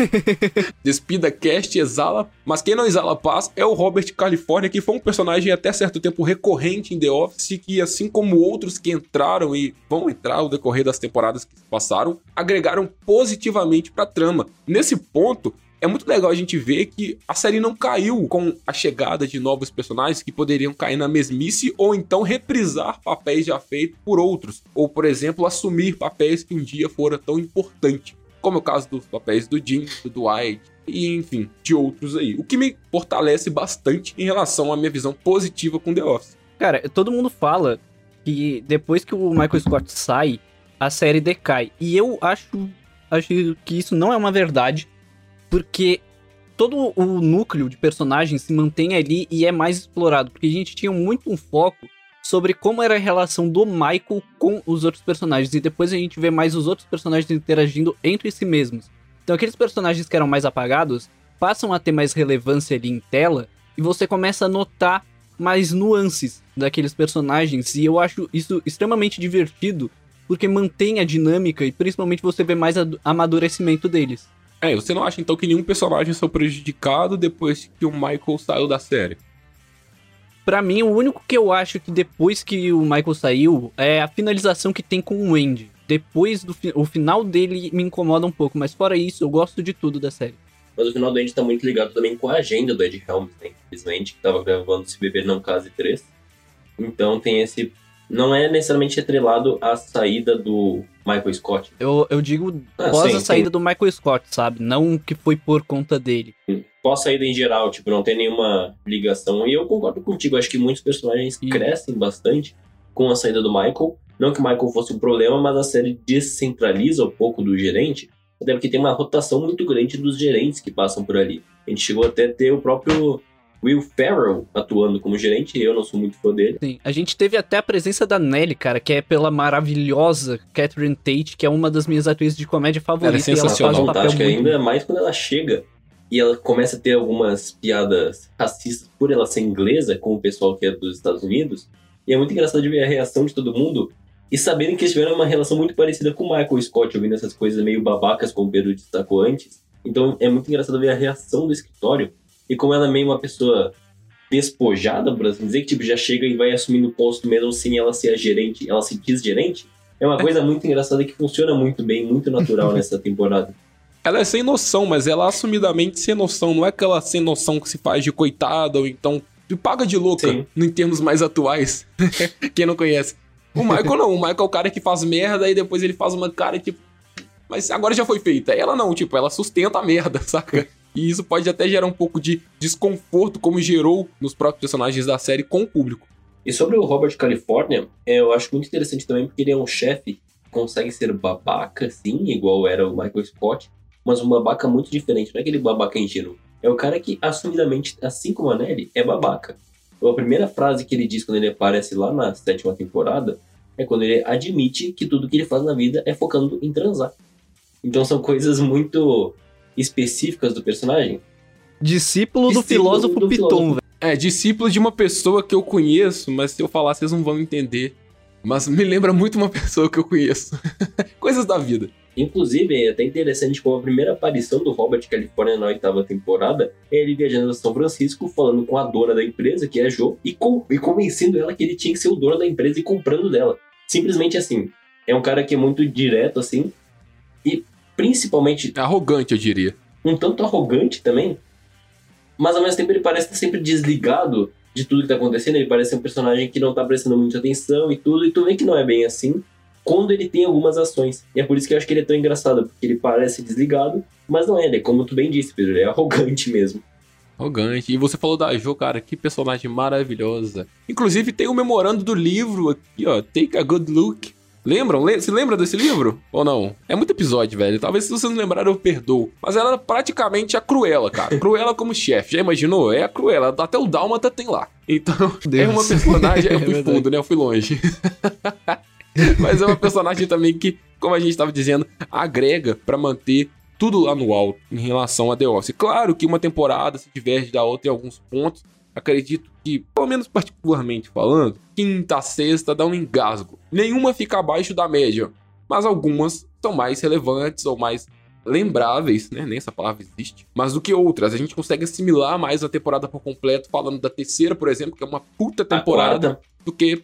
Despida cast, exala, mas quem não exala paz é o Robert California, que foi um personagem até certo tempo recorrente em The Office, que assim como outros que entraram e vão entrar ao decorrer das temporadas que passaram, agregaram positivamente pra trama. Nesse ponto, é muito legal a gente ver que a série não caiu com a chegada de novos personagens que poderiam cair na mesmice ou então reprisar papéis já feitos por outros, ou por exemplo, assumir papéis que um dia foram tão importantes, como é o caso dos papéis do Jim, do Dwight e enfim, de outros aí. O que me fortalece bastante em relação à minha visão positiva com The Office. Cara, todo mundo fala que depois que o Michael Scott sai, a série decai. E eu acho, acho que isso não é uma verdade, porque todo o núcleo de personagens se mantém ali e é mais explorado. Porque a gente tinha muito um foco sobre como era a relação do Michael com os outros personagens. E depois a gente vê mais os outros personagens interagindo entre si mesmos. Então aqueles personagens que eram mais apagados passam a ter mais relevância ali em tela e você começa a notar mais nuances daqueles personagens. E eu acho isso extremamente divertido porque mantém a dinâmica e principalmente você vê mais amadurecimento deles. É, você não acha então que nenhum personagem saiu prejudicado depois que o Michael saiu da série? Pra mim, o único que eu acho que depois que o Michael saiu é a finalização que tem com o Andy. Depois do fi- o final dele me incomoda um pouco, mas fora isso, eu gosto de tudo da série. Mas o final do Ed tá muito ligado também com a agenda do Ed Helms, né? Infelizmente, que tava gravando Se Beber Não Case 3. Então tem esse. Não é necessariamente atrelado à saída do Michael Scott. Eu, eu digo Ah, após sim, a saída do Michael Scott, sabe? Não que foi por conta dele. Pós saída em geral, tipo, não tem nenhuma ligação. E eu concordo contigo, acho que muitos personagens E- crescem bastante com a saída do Michael. Não que o Michael fosse um problema, mas a série descentraliza um pouco do gerente. Até porque tem uma rotação muito grande dos gerentes que passam por ali. A gente chegou até a ter o próprio Will Ferrell atuando como gerente, eu não sou muito fã dele. Sim, a gente teve até a presença da Nelly, cara, que é pela maravilhosa Catherine Tate, que é uma das minhas atrizes de comédia favoritas. Ela é e ela sensacional. faz um papel ainda mais quando ela chega e ela começa a ter algumas piadas racistas por ela ser inglesa com o pessoal que é dos Estados Unidos. E é muito engraçado de ver a reação de todo mundo e saberem que eles tiveram uma relação muito parecida com o Michael Scott, ouvindo essas coisas meio babacas, como o Pedro destacou antes. Então é muito engraçado ver a reação do escritório e como ela é meio uma pessoa despojada, por assim dizer, que tipo, já chega e vai assumindo o posto mesmo sem ela ser a gerente, ela se diz gerente. É uma coisa muito engraçada que funciona muito bem, muito natural nessa temporada. Ela é sem noção, mas ela é assumidamente sem noção. Não é aquela sem noção que se faz de coitada ou então de paga de louca, Sim. em termos mais atuais. Quem não conhece. O Michael não. O Michael é o cara que faz merda e depois ele faz uma cara tipo. Mas agora já foi feita. Ela não, tipo, ela sustenta a merda, saca? E isso pode até gerar um pouco de desconforto, como gerou nos próprios personagens da série com o público. E sobre o Robert California, eu acho muito interessante também porque ele é um chefe que consegue ser babaca, sim, igual era o Michael Scott, mas um babaca muito diferente. Não é aquele babaca ingênuo. É o cara que, assumidamente, assim como a Nelly, é babaca. Então, a primeira frase que ele diz quando ele aparece lá na sétima temporada é quando ele admite que tudo que ele faz na vida é focando em transar. Então são coisas muito específicas do personagem. Discípulo do Discípulo filósofo do Piton, filósofo. velho. É, discípulo de uma pessoa que eu conheço, mas se eu falar, vocês não vão entender. Mas me lembra muito uma pessoa que eu conheço. Coisas da vida. Inclusive, é até interessante como a primeira aparição do Robert California na oitava temporada é ele viajando a São Francisco, falando com a dona da empresa, que é a Jo, e, com- e convencendo ela que ele tinha que ser o dono da empresa e comprando dela. Simplesmente assim. É um cara que é muito direto, assim, e principalmente Arrogante, eu diria. um tanto arrogante também, mas ao mesmo tempo ele parece estar sempre desligado de tudo que tá acontecendo. Ele parece ser um personagem que não tá prestando muita atenção e tudo, e tu vê que não é bem assim quando ele tem algumas ações. E é por isso que eu acho que ele é tão engraçado, porque ele parece desligado, mas não é, ele é como tu bem disse, Pedro, ele é arrogante mesmo. Arrogante. E você falou da Jo, cara, que personagem maravilhosa. Inclusive tem o memorando do livro aqui, ó. Take a Good Look. Lembram? Le- Se lembra desse livro? Ou não? É muito episódio, velho. Talvez se vocês não lembrarem eu perdoo. Mas ela era praticamente a Cruella, cara. Cruella como chefe. Já imaginou? É a Cruella. Até o Dálmata tem lá. Então, é Deus. uma personagem... Eu É fui fundo, né? Eu fui longe. Mas é uma personagem também que, como a gente estava dizendo, agrega pra manter tudo lá no alto em relação a The Office. Claro que uma temporada se diverge da outra em alguns pontos. Acredito que, pelo menos particularmente falando, quinta, sexta dá um engasgo. Nenhuma fica abaixo da média, mas algumas são mais relevantes ou mais lembráveis, né? Nem essa palavra existe. Mas do que outras. A gente consegue assimilar mais a temporada por completo, falando da terceira, por exemplo, que é uma puta temporada, A do que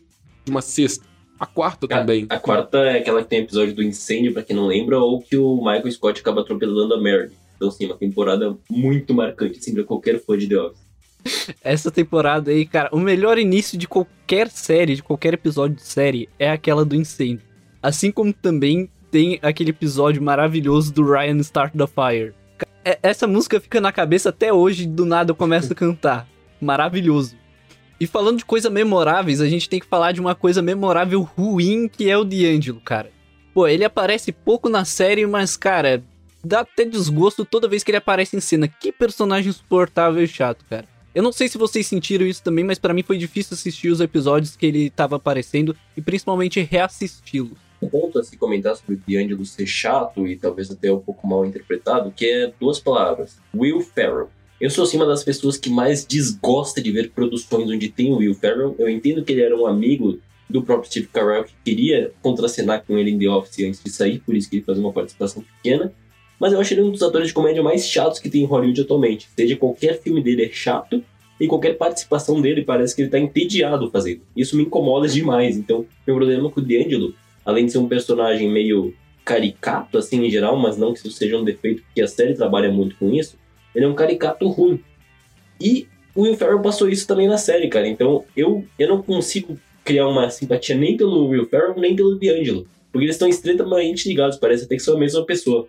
de uma sexta. A quarta também. a quarta é aquela que tem episódio do incêndio, pra quem não lembra, ou que o Michael Scott acaba atropelando a Mary. Então, sim, uma temporada muito marcante, assim, pra qualquer fã de The Office. Essa temporada aí, cara, o melhor início de qualquer série, de qualquer episódio de série, é aquela do incêndio. Assim como também tem aquele episódio maravilhoso do Ryan Start the Fire. É- Essa música fica na cabeça até hoje, do nada eu começo a cantar. Maravilhoso. E falando de coisas memoráveis, a gente tem que falar de uma coisa memorável ruim que é o D'Angelo, cara. Pô, ele aparece pouco na série, mas, cara, dá até desgosto toda vez que ele aparece em cena. Que personagem insuportável e chato, cara. Eu não sei se vocês sentiram isso também, mas pra mim foi difícil assistir os episódios que ele tava aparecendo e principalmente reassisti-los. Um ponto a se comentar sobre o D'Angelo ser chato e talvez até um pouco mal interpretado, que é duas palavras. Will Ferrell. Eu sou assim uma das pessoas que mais desgosta de ver produções onde tem o Will Ferrell. Eu entendo que ele era um amigo do próprio Steve Carell que queria contracenar com ele em The Office antes de sair, por isso que ele fazia uma participação pequena. Mas eu acho ele um dos atores de comédia mais chatos que tem em Hollywood atualmente. Seja qualquer filme dele é chato e qualquer participação dele parece que ele tá entediado fazendo. Isso me incomoda demais. Então, meu problema com o D'Angelo além de ser um personagem meio caricato, assim, em geral, mas não que isso seja um defeito, porque a série trabalha muito com isso, ele é um caricato ruim. E o Will Ferrell passou isso também na série, cara. Então, eu, eu não consigo criar uma simpatia nem pelo Will Ferrell, nem pelo D'Angelo. Porque eles estão estreitamente ligados, parece até que são a mesma pessoa.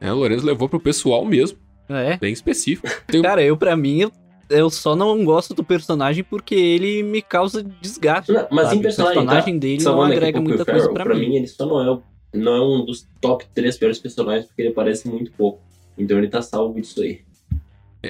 É, o Lourenço levou pro pessoal mesmo, É. bem específico. Tem Cara, eu pra mim, eu, eu só não gosto do personagem porque ele me causa desgaste. Não, mas sabe? em personagem, o personagem tá? dele não agrega muita Will coisa Ferrell, pra, mim. ele só não é, não é um dos top três piores personagens, porque ele aparece muito pouco. Então ele tá salvo disso aí.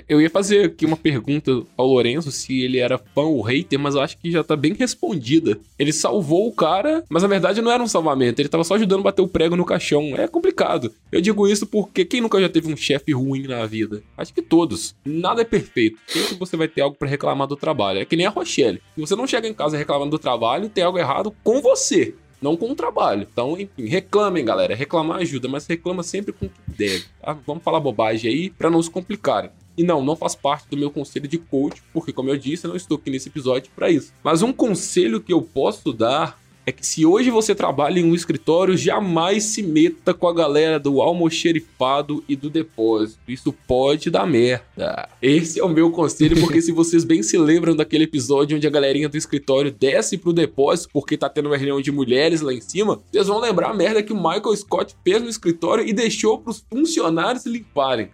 Eu ia fazer aqui uma pergunta ao Lourenço se ele era fã ou hater, mas eu acho que já tá bem respondida. Ele salvou o cara, mas na verdade não era um salvamento, ele tava só ajudando a bater o prego no caixão. É complicado. Eu digo isso porque quem nunca já teve um chefe ruim na vida? Acho que todos. Nada é perfeito. Sempre você vai ter algo para reclamar do trabalho. É que nem a Rochelle. Se você não chega em casa reclamando do trabalho, tem algo errado com você não com o trabalho. Então, enfim, reclamem, galera. Reclamar ajuda, mas reclama sempre com o que deve. Tá? Vamos falar bobagem aí para não se complicarem. E não, não faz parte do meu conselho de coach, porque, como eu disse, eu não estou aqui nesse episódio para isso. Mas um conselho que eu posso dar é que se hoje você trabalha em um escritório, jamais se meta com a galera do almoxerifado e do depósito. Isso pode dar merda. Esse é o meu conselho, porque se vocês bem se lembram daquele episódio onde a galerinha do escritório desce pro depósito porque tá tendo uma reunião de mulheres lá em cima, vocês vão lembrar a merda que o Michael Scott fez no escritório e deixou pros funcionários limparem.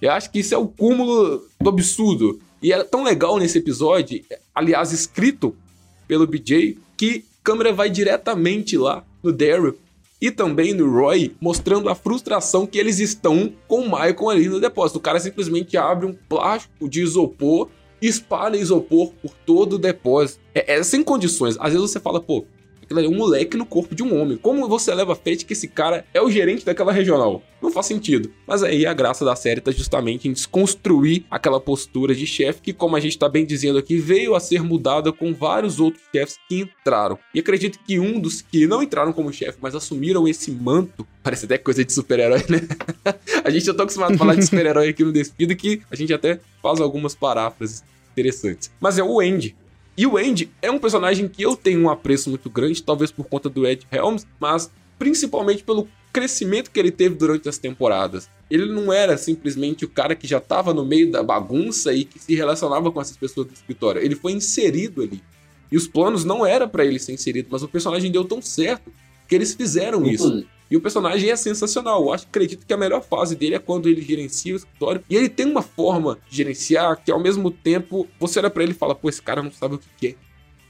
Eu acho que isso é o cúmulo do absurdo. E é tão legal nesse episódio, aliás, escrito pelo BJ, que câmera vai diretamente lá no Daryl e também no Roy, mostrando a frustração que eles estão com o Michael ali no depósito. O cara simplesmente abre um plástico de isopor espalha isopor por todo o depósito. É, é sem condições. Às vezes você fala, pô, Aquilo ali é um moleque no corpo de um homem. Como você leva a frente que esse cara é o gerente daquela regional? Não faz sentido. Mas aí a graça da série tá justamente em desconstruir aquela postura de chefe que, como a gente tá bem dizendo aqui, veio a ser mudada com vários outros chefes que entraram. E acredito que um dos que não entraram como chefe, mas assumiram esse manto, parece até coisa de super-herói, né? a gente já tá acostumado a falar de super-herói aqui no Despido que a gente até faz algumas paráfrases interessantes. Mas é o Andy. E o Andy é um personagem que eu tenho um apreço muito grande, talvez por conta do Ed Helms, mas principalmente pelo crescimento que ele teve durante as temporadas. Ele não era simplesmente o cara que já estava no meio da bagunça e que se relacionava com essas pessoas do escritório. Ele foi inserido ali. E os planos não era para ele ser inserido, mas o personagem deu tão certo que eles fizeram isso. E o personagem é sensacional. Eu acho, acredito que a melhor fase dele é quando ele gerencia o escritório. E ele tem uma forma de gerenciar que, ao mesmo tempo, você olha para ele e fala: pô, esse cara não sabe o que é.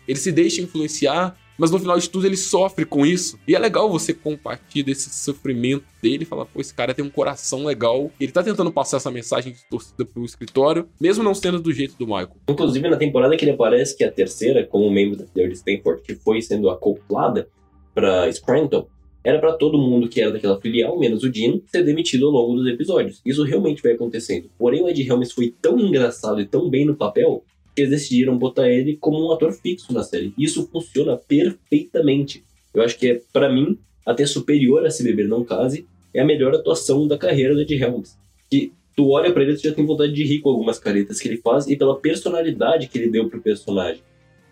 Ele se deixa influenciar, mas no final de tudo ele sofre com isso. E é legal você compartilhar esse sofrimento dele e falar: pô, esse cara tem um coração legal. Ele tá tentando passar essa mensagem distorcida pro escritório, mesmo não sendo do jeito do Michael. Inclusive, na temporada que ele aparece, que é a terceira, como membro da Theory Stanford, que foi sendo acoplada para Scranton, era para todo mundo que era daquela filial, menos o Dino, ser demitido ao longo dos episódios. Isso realmente vai acontecendo. Porém, o Ed Helms foi tão engraçado e tão bem no papel que eles decidiram botar ele como um ator fixo na série. Isso funciona perfeitamente. Eu acho que é, para mim, até superior a Se Beber Não Case, é a melhor atuação da carreira do Ed Helms. Que tu olha para ele e já tem vontade de rir com algumas caretas que ele faz e pela personalidade que ele deu pro personagem.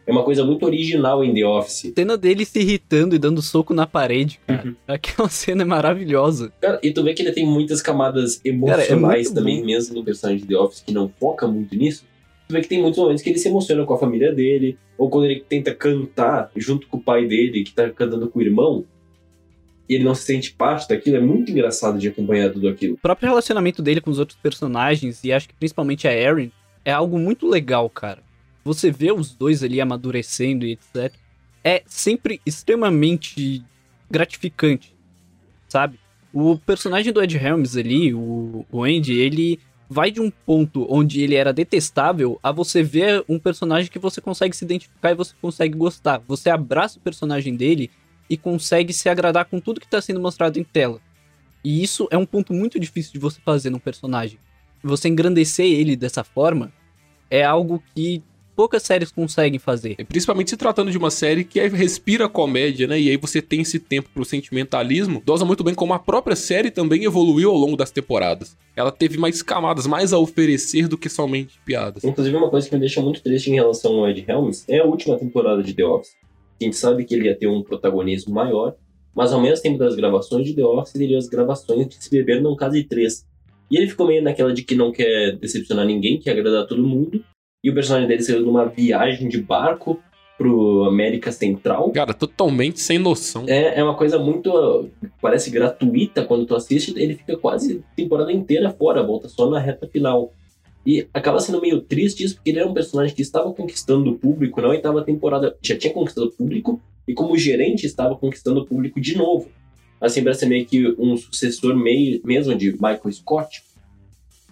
É uma coisa muito original em The Office. A cena dele se irritando e dando soco na parede, cara. Uhum. Aquela cena é maravilhosa. Cara, e tu vê que ele tem muitas camadas emocionais cara, é também, bom. mesmo no personagem de The Office, que não foca muito nisso. Tu vê que tem muitos momentos que ele se emociona com a família dele, ou quando ele tenta cantar junto com o pai dele, que tá cantando com o irmão, e ele não se sente parte daquilo, é muito engraçado de acompanhar tudo aquilo. O próprio relacionamento dele com os outros personagens, e acho que principalmente a Erin, é algo muito legal, cara você vê os dois ali amadurecendo e etc. É sempre extremamente gratificante, sabe? O personagem do Ed Helms ali, o, o Andy, ele vai de um ponto onde ele era detestável a você ver um personagem que você consegue se identificar e você consegue gostar. Você abraça o personagem dele e consegue se agradar com tudo que está sendo mostrado em tela. E isso é um ponto muito difícil de você fazer num personagem. Você engrandecer ele dessa forma é algo que poucas séries conseguem fazer. Principalmente se tratando de uma série que é, respira comédia, né? E aí você tem esse tempo pro sentimentalismo. Dosa muito bem como a própria série também evoluiu ao longo das temporadas. Ela teve mais camadas, mais a oferecer do que somente piadas. Inclusive, uma coisa que me deixa muito triste em relação ao Ed Helms é a última temporada de The Office. A gente sabe que ele ia ter um protagonismo maior, mas ao mesmo tempo das gravações de The Office, ele as gravações de Se Beber Não Case 3. E ele ficou meio naquela de que não quer decepcionar ninguém, quer agradar todo mundo, e o personagem dele saiu numa viagem de barco pro América Central. Cara, totalmente sem noção. É, é uma coisa muito. parece gratuita quando tu assiste, ele fica quase a temporada inteira fora, volta só na reta final. E acaba sendo meio triste isso, porque ele era um personagem que estava conquistando o público na oitava temporada, já tinha conquistado o público, e como gerente estava conquistando o público de novo. Assim, parece meio que um sucessor meio, mesmo de Michael Scott.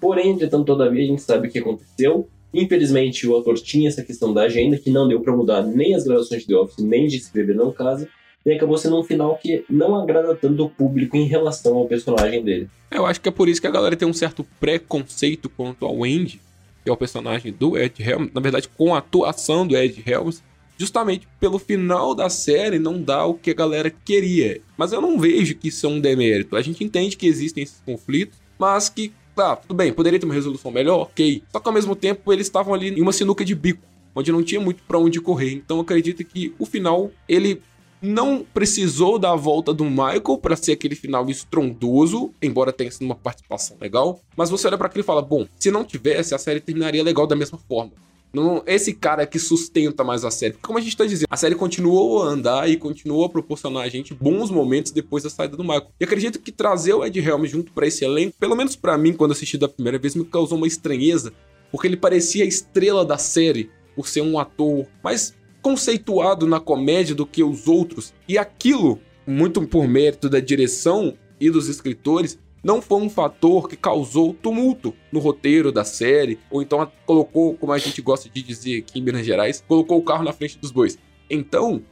Porém, entretanto, todavia, a gente sabe o que aconteceu. Infelizmente, o autor tinha essa questão da agenda, que não deu para mudar nem as gravações de The Office, nem de Se Beber Não Casa, e acabou sendo um final que não agrada tanto o público em relação ao personagem dele. Eu acho que é por isso que a galera tem um certo preconceito quanto ao Andy, que é o personagem do Ed Helms, na verdade, com a atuação do Ed Helms, justamente pelo final da série não dá o que a galera queria. Mas eu não vejo que isso é um demérito. A gente entende que existem esses conflitos, mas que, tá, tudo bem, poderia ter uma resolução melhor, ok. Só que ao mesmo tempo eles estavam ali em uma sinuca de bico, onde não tinha muito para onde correr. Então acredito que o final, ele não precisou dar a volta do Michael para ser aquele final estrondoso, embora tenha sido uma participação legal. Mas você olha para aquilo e fala: bom, se não tivesse, a série terminaria legal da mesma forma. Não, esse cara que sustenta mais a série. Porque, como a gente tá dizendo, a série continuou a andar e continuou a proporcionar a gente bons momentos depois da saída do Michael. E acredito que trazer o Ed Helms junto para esse elenco, pelo menos para mim, quando assisti da primeira vez, me causou uma estranheza, porque ele parecia a estrela da série, por ser um ator mais conceituado na comédia do que os outros. E aquilo, muito por mérito da direção e dos escritores, não foi um fator que causou tumulto no roteiro da série, ou então colocou, como a gente gosta de dizer aqui em Minas Gerais, colocou o carro na frente dos bois. Então,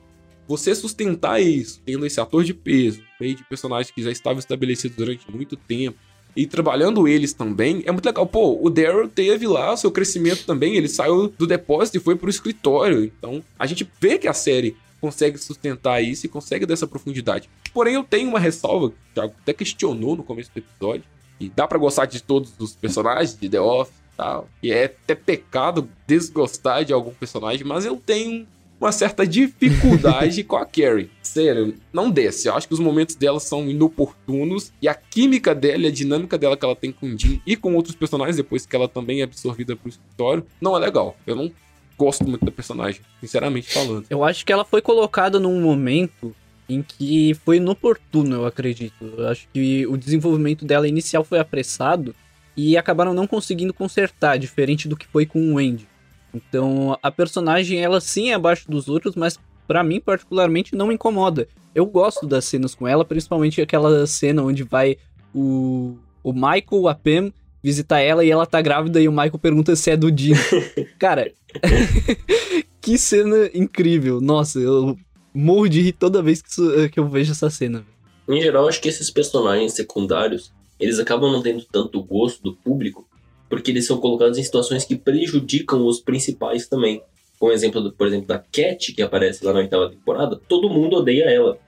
você sustentar isso, tendo esse ator de peso, meio de personagem que já estava estabelecido durante muito tempo, e trabalhando eles também, é muito legal. Pô, o Daryl teve lá o seu crescimento também, ele saiu do depósito e foi pro escritório. Então, a gente vê que a série consegue sustentar isso e consegue dessa profundidade. Porém, eu tenho uma ressalva, que o Thiago até questionou no começo do episódio, e dá para gostar de todos os personagens de The Office e tal, e é até pecado desgostar de algum personagem, mas eu tenho uma certa dificuldade com a Carrie. Sério, não desce. Eu acho que os momentos dela são inoportunos e a química dela e a dinâmica dela que ela tem com o Jim e com outros personagens depois que ela também é absorvida pro escritório não é legal. Eu não gosto muito da personagem, sinceramente falando. Eu acho que ela foi colocada num momento em que foi inoportuno, eu acredito. Eu acho que o desenvolvimento dela inicial foi apressado e acabaram não conseguindo consertar, diferente do que foi com o Andy. Então, a personagem, ela sim é abaixo dos outros, mas para mim, particularmente, não me incomoda. Eu gosto das cenas com ela, principalmente aquela cena onde vai o, o Michael, a Pam, visitar ela e ela tá grávida e o Michael pergunta se é do Dean. Cara, que cena incrível. Nossa, eu morro de rir toda vez que, isso, que eu vejo essa cena. Em geral, acho que esses personagens secundários, eles acabam não tendo tanto gosto do público, porque eles são colocados em situações que prejudicam os principais também. Com o exemplo, do, por exemplo, da Cat, que aparece lá na oitava temporada, todo mundo odeia ela.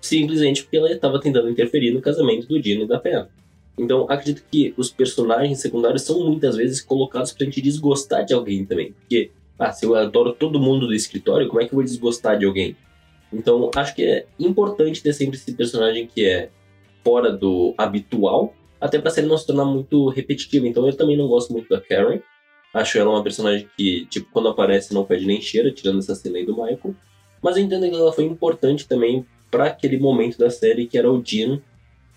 Simplesmente porque ela estava tentando interferir no casamento do Dino e da Pam. Então, acredito que os personagens secundários são muitas vezes colocados pra gente desgostar de alguém também. Porque, ah, se eu adoro todo mundo do escritório, como é que eu vou desgostar de alguém? Então, acho que é importante ter sempre esse personagem que é fora do habitual, até pra série não se tornar muito repetitiva. Então, eu também não gosto muito da Karen. Acho ela uma personagem que, tipo, quando aparece não pede nem cheira, tirando essa cena aí do Michael. Mas eu entendo que ela foi importante também para aquele momento da série que era o Dino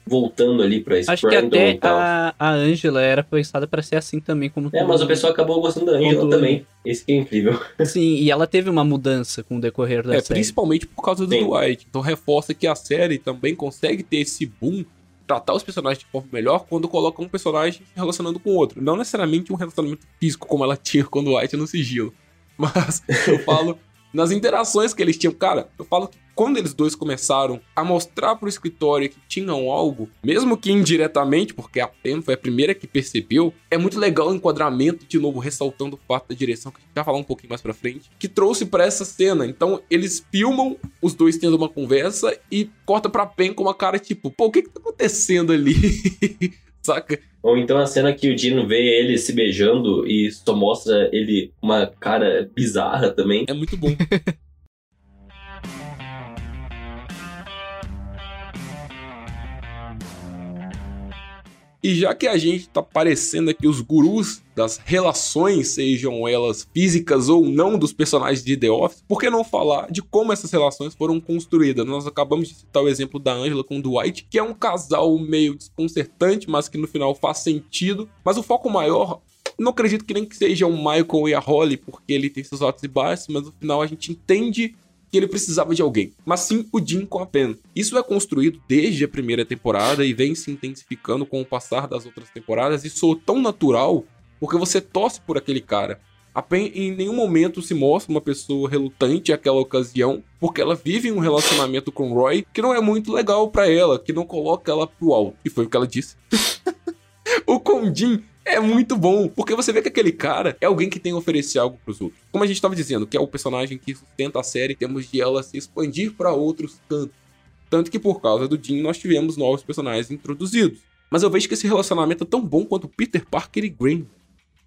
voltando ali pra Scranton Acho que até a, a Angela era pensada para ser assim também, como É, mas o pessoal acabou gostando da Angela também. Isso que é incrível. Sim, e ela teve uma mudança com o decorrer da é, série. Principalmente por causa do Sim. Dwight. Então reforça que a série também consegue ter esse boom tratar os personagens de forma melhor quando coloca um personagem se relacionando com o outro. Não necessariamente um relacionamento físico como ela tinha quando o White no sigilo. Mas eu falo nas interações que eles tinham. Cara, eu falo que quando eles dois começaram a mostrar pro escritório que tinham algo, mesmo que indiretamente, porque a Pen foi a primeira que percebeu, é muito legal o enquadramento, de novo, ressaltando o fato da direção, que a gente vai falar um pouquinho mais pra frente, que trouxe para essa cena. Então, eles filmam os dois tendo uma conversa e corta pra Pen com uma cara tipo, pô, o que que tá acontecendo ali? Saca? Ou então a cena que o Dino vê ele se beijando e só mostra ele uma cara bizarra também. É muito bom. E já que a gente tá parecendo aqui os gurus das relações, sejam elas físicas ou não, dos personagens de The Office, por que não falar de como essas relações foram construídas? Nós acabamos de citar o exemplo da Angela com o Dwight, que é um casal meio desconcertante, mas que no final faz sentido. Mas o foco maior não acredito que nem que seja o Michael e a Holly, porque ele tem seus altos e baixos, mas no final a gente entende ele precisava de alguém, mas sim o Jim com a Pen. Isso é construído desde a primeira temporada e vem se intensificando com o passar das outras temporadas e soa tão natural porque você torce por aquele cara. A Pen em nenhum momento se mostra uma pessoa relutante àquela ocasião, porque ela vive um relacionamento com Roy que não é muito legal para ela, que não coloca ela pro alto. E foi o que ela disse. o Condin é muito bom, porque você vê que aquele cara é alguém que tem a oferecer algo pros outros. Como a gente estava dizendo, que é o personagem que sustenta a série, temos de ela se expandir para outros cantos. Tanto que por causa do Jim nós tivemos novos personagens introduzidos. Mas eu vejo que esse relacionamento é tão bom quanto Peter Parker e Gwen.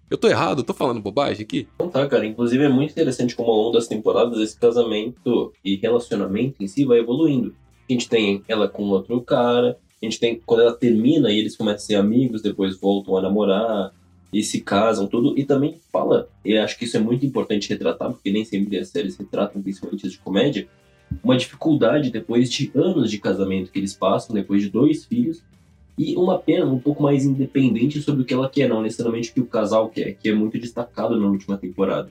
Eu tô errado? Eu tô falando bobagem aqui? Não tá, cara. Inclusive é muito interessante como ao longo das temporadas esse casamento e relacionamento em si vai evoluindo. A gente tem ela com outro cara, a gente tem quando ela termina e eles começam a ser amigos, depois voltam a namorar e se casam, tudo. E também fala, e acho que isso é muito importante retratar, porque nem sempre as séries retratam, principalmente as de comédia, uma dificuldade depois de anos de casamento que eles passam, depois de dois filhos, e uma pena um pouco mais independente sobre o que ela quer, não necessariamente o que o casal quer, que é muito destacado na última temporada.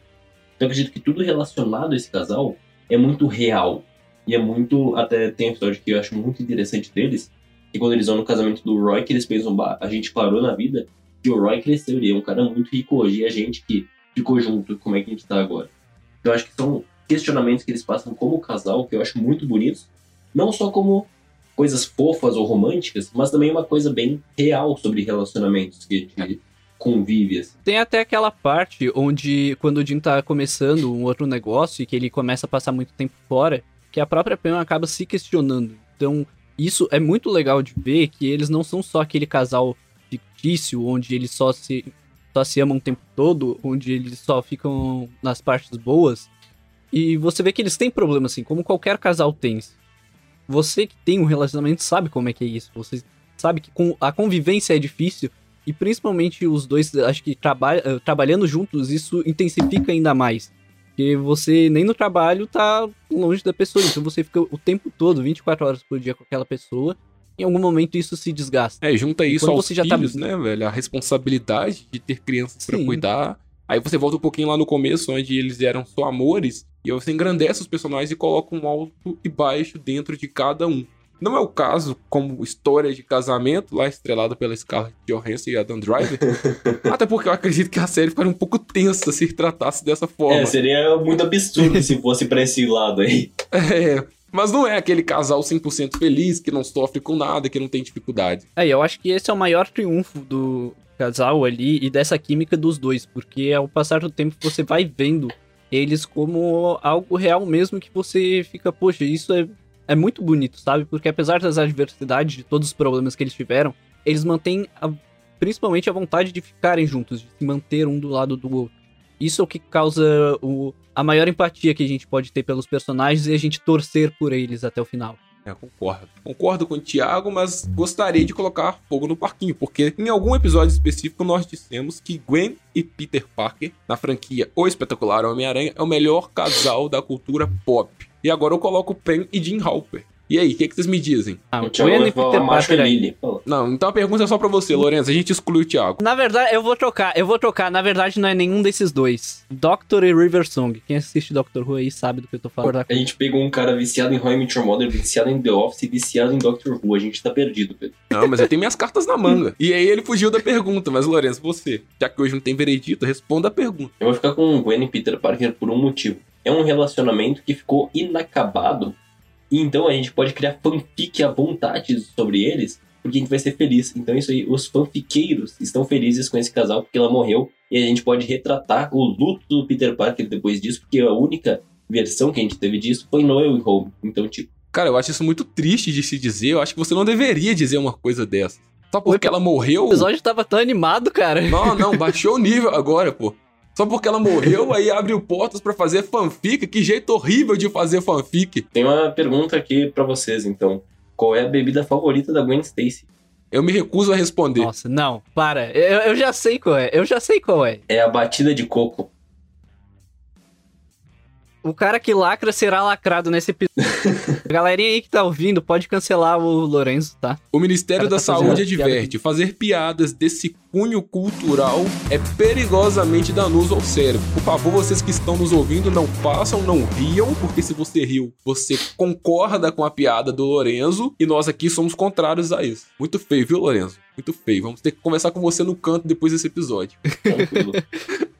Então acredito que tudo relacionado a esse casal é muito real. E é muito. Até tem um episódio que eu acho muito interessante deles, que quando eles vão no casamento do Roy, que eles pensam, bah, a gente parou na vida, que o Roy cresceu, ele é um cara muito rico hoje, e a gente que ficou junto, como é que a gente tá agora? Então eu acho que são questionamentos que eles passam como casal, que eu acho muito bonitos, não só como coisas fofas ou românticas, mas também uma coisa bem real sobre relacionamentos que a gente convive. Assim. Tem até aquela parte onde, quando o Jim tá começando um outro negócio e que ele começa a passar muito tempo fora, que a própria Pam acaba se questionando. Então, isso é muito legal de ver que eles não são só aquele casal fictício onde eles só se, só se amam o tempo todo, onde eles só ficam nas partes boas. E você vê que eles têm problemas, assim, como qualquer casal tem você que tem um relacionamento sabe como é que é isso. Você sabe que a convivência é difícil e principalmente os dois, acho que trabalha, eh, trabalhando juntos, isso intensifica ainda mais. Porque você nem no trabalho tá longe da pessoa, então você fica o tempo todo, 24 horas por dia com aquela pessoa. Em algum momento isso se desgasta. É, junta isso aos você filhos, tá... né, velho? A responsabilidade de ter crianças para cuidar. Aí você volta um pouquinho lá no começo, onde eles eram só amores. E você engrandece os personagens e coloca um alto e baixo dentro de cada um. Não é o caso como história de casamento, lá estrelada pela Scarlett Johansson e Adam Driver. até porque eu acredito que a série ficaria um pouco tensa se tratasse dessa forma. É, seria muito absurdo se fosse pra esse lado aí. É, mas não é aquele casal 100% feliz, que não sofre com nada, que não tem dificuldade. É, eu acho que esse é o maior triunfo do casal ali e dessa química dos dois, porque ao passar do tempo você vai vendo eles como algo real mesmo que você fica, poxa, isso é, é muito bonito, sabe? Porque apesar das adversidades, de todos os problemas que eles tiveram, eles mantêm a, principalmente a vontade de ficarem juntos, de se manter um do lado do outro. Isso é o que causa o, a maior empatia que a gente pode ter pelos personagens e a gente torcer por eles até o final. É, concordo. Concordo com o Thiago, mas gostaria de colocar fogo no parquinho, porque em algum episódio específico nós dissemos que Gwen e Peter Parker, na franquia O Espetacular Homem-Aranha, é o melhor casal da cultura pop. E agora eu coloco Pen e Jim Halper. E aí, o que, que, vocês me dizem? Ah, o Thiago e Peter Parker aí. Não, então a pergunta é só pra você, Lourenço. A gente exclui o Thiago. Na verdade, eu vou trocar, eu vou trocar. Na verdade, não é nenhum desses dois. Doctor e River Song. Quem assiste Doctor Who aí sabe do que eu tô falando. A gente pegou um cara viciado em How I Met Your Mother, viciado em The Office e viciado em Doctor Who. A gente tá perdido, Pedro. Não, mas eu tenho minhas cartas na manga. E aí ele fugiu da pergunta. Mas, Lourenço, você, já que hoje não tem veredito, responda a pergunta. Eu vou ficar com Gwen e Peter Parker por um motivo. É um relacionamento que ficou inacabado e então a gente pode criar fanfic à vontade sobre eles, porque a gente vai ser feliz. Então isso aí, os fanfiqueiros estão felizes com esse casal porque ela morreu. E a gente pode retratar o luto do Peter Parker depois disso, porque a única versão que a gente teve disso foi Noel e Home. Então, tipo. Cara, eu acho isso muito triste de se dizer. Eu acho que você não deveria dizer uma coisa dessa. Só porque ela morreu. O episódio tava tão animado, cara. Não, não, baixou o nível agora, pô. Só porque ela morreu, aí abriu portas para fazer fanfic. Que jeito horrível de fazer fanfic. Tem uma pergunta aqui para vocês, então. Qual é a bebida favorita da Gwen Stacy? Eu me recuso a responder. Nossa, não, para. Eu, eu já sei qual é. Eu já sei qual é. É a batida de coco. O cara que lacra será lacrado nesse episódio. Galerinha aí que tá ouvindo, pode cancelar o Lourenço, tá? O Ministério Cara, da tá Saúde piada adverte: fazer piadas desse cunho cultural é perigosamente danoso ao cérebro. Por favor, vocês que estão nos ouvindo, não façam, não riam, porque se você riu, você concorda com a piada do Lorenzo e nós aqui somos contrários a isso. Muito feio, viu, Lorenzo? Muito feio. Vamos ter que conversar com você no canto depois desse episódio. Tranquilo.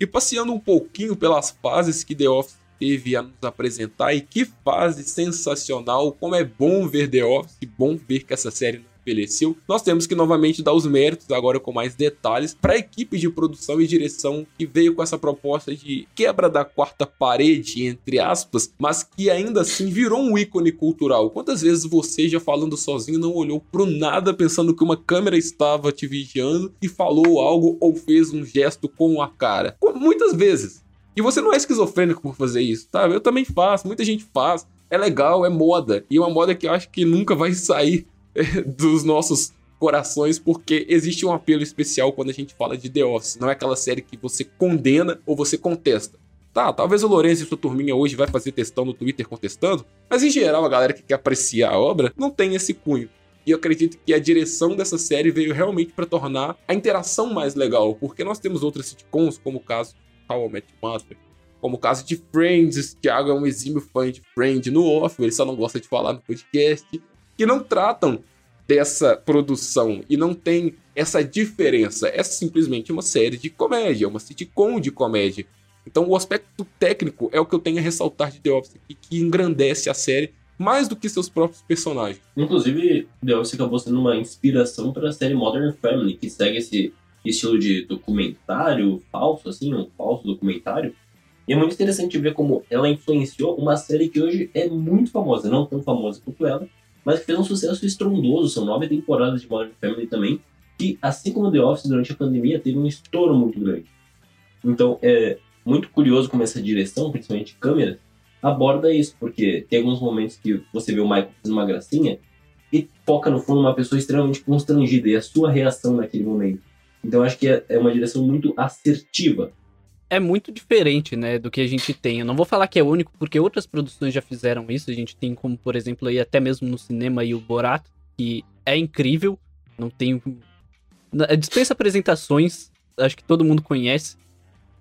E passeando um pouquinho pelas fases que The Office teve a nos apresentar, e que fase sensacional, como é bom ver The Office, bom ver que essa série envelheceu. Nós temos que novamente dar os méritos, agora com mais detalhes, para a equipe de produção e direção que veio com essa proposta de quebra da quarta parede, entre aspas, mas que ainda assim virou um ícone cultural. Quantas vezes você, já falando sozinho, não olhou pro nada pensando que uma câmera estava te vigiando e falou algo ou fez um gesto com a cara? Muitas vezes. E você não é esquizofrênico por fazer isso, tá? Eu também faço, muita gente faz. É legal, é moda. E uma moda que eu acho que nunca vai sair dos nossos corações, porque existe um apelo especial quando a gente fala de The Office. Não é aquela série que você condena ou você contesta. Tá, talvez o Lourenço e sua turminha hoje vai fazer textão no Twitter contestando, mas em geral a galera que quer apreciar a obra não tem esse cunho. E eu acredito que a direção dessa série veio realmente para tornar a interação mais legal, porque nós temos outras sitcoms, como o caso de How I Met como o caso de Friends, Thiago é um exímio fã de Friends no off, ele só não gosta de falar no podcast, que não tratam dessa produção e não tem essa diferença. É simplesmente uma série de comédia, uma sitcom de comédia. Então o aspecto técnico é o que eu tenho a ressaltar de The Office aqui, que engrandece a série mais do que seus próprios personagens. Inclusive, The Office acabou sendo uma inspiração para a série Modern Family, que segue esse estilo de documentário falso, assim, um falso documentário. E é muito interessante ver como ela influenciou uma série que hoje é muito famosa, não tão famosa quanto ela, mas que fez um sucesso estrondoso. São nove temporadas de Modern Family também, que, assim como The Office, durante a pandemia, teve um estouro muito grande. Então, é muito curioso como essa direção, principalmente câmera, aborda isso, porque tem alguns momentos que você vê o Michael fazendo uma gracinha e foca no fundo uma pessoa extremamente constrangida e a sua reação naquele momento. Então acho que é, é uma direção muito assertiva. É muito diferente, né, do que a gente tem. Eu não vou falar que é único, porque outras produções já fizeram isso. A gente tem como, por exemplo, aí até mesmo no cinema aí o Borat, que é incrível. Não tem dispensa apresentações, acho que todo mundo conhece.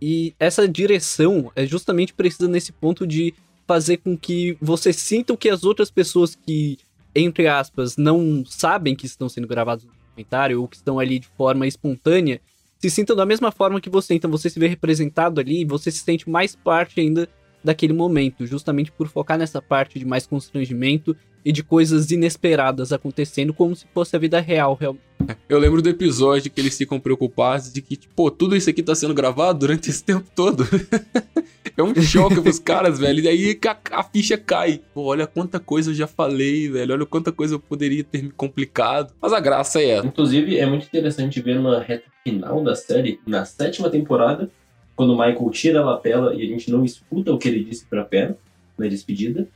E essa direção é justamente precisa nesse ponto de fazer com que você sinta o que as outras pessoas que, entre aspas, não sabem que estão sendo gravados no documentário ou que estão ali de forma espontânea, se sintam da mesma forma que você. Então você se vê representado ali e você se sente mais parte ainda daquele momento, justamente por focar nessa parte de mais constrangimento e de coisas inesperadas acontecendo como se fosse a vida real, realmente. Eu lembro do episódio que eles ficam preocupados de que, tipo, pô, tudo isso aqui tá sendo gravado durante esse tempo todo. é um choque pros caras, velho. E aí a, a, ficha cai. Pô, olha quanta coisa eu já falei, velho. Olha quanta coisa eu poderia ter me complicado. Mas a graça é essa. Inclusive, é muito interessante ver na reta final da série, na sétima temporada, quando o Michael tira a lapela e a gente não escuta o que ele disse pra Pen na despedida.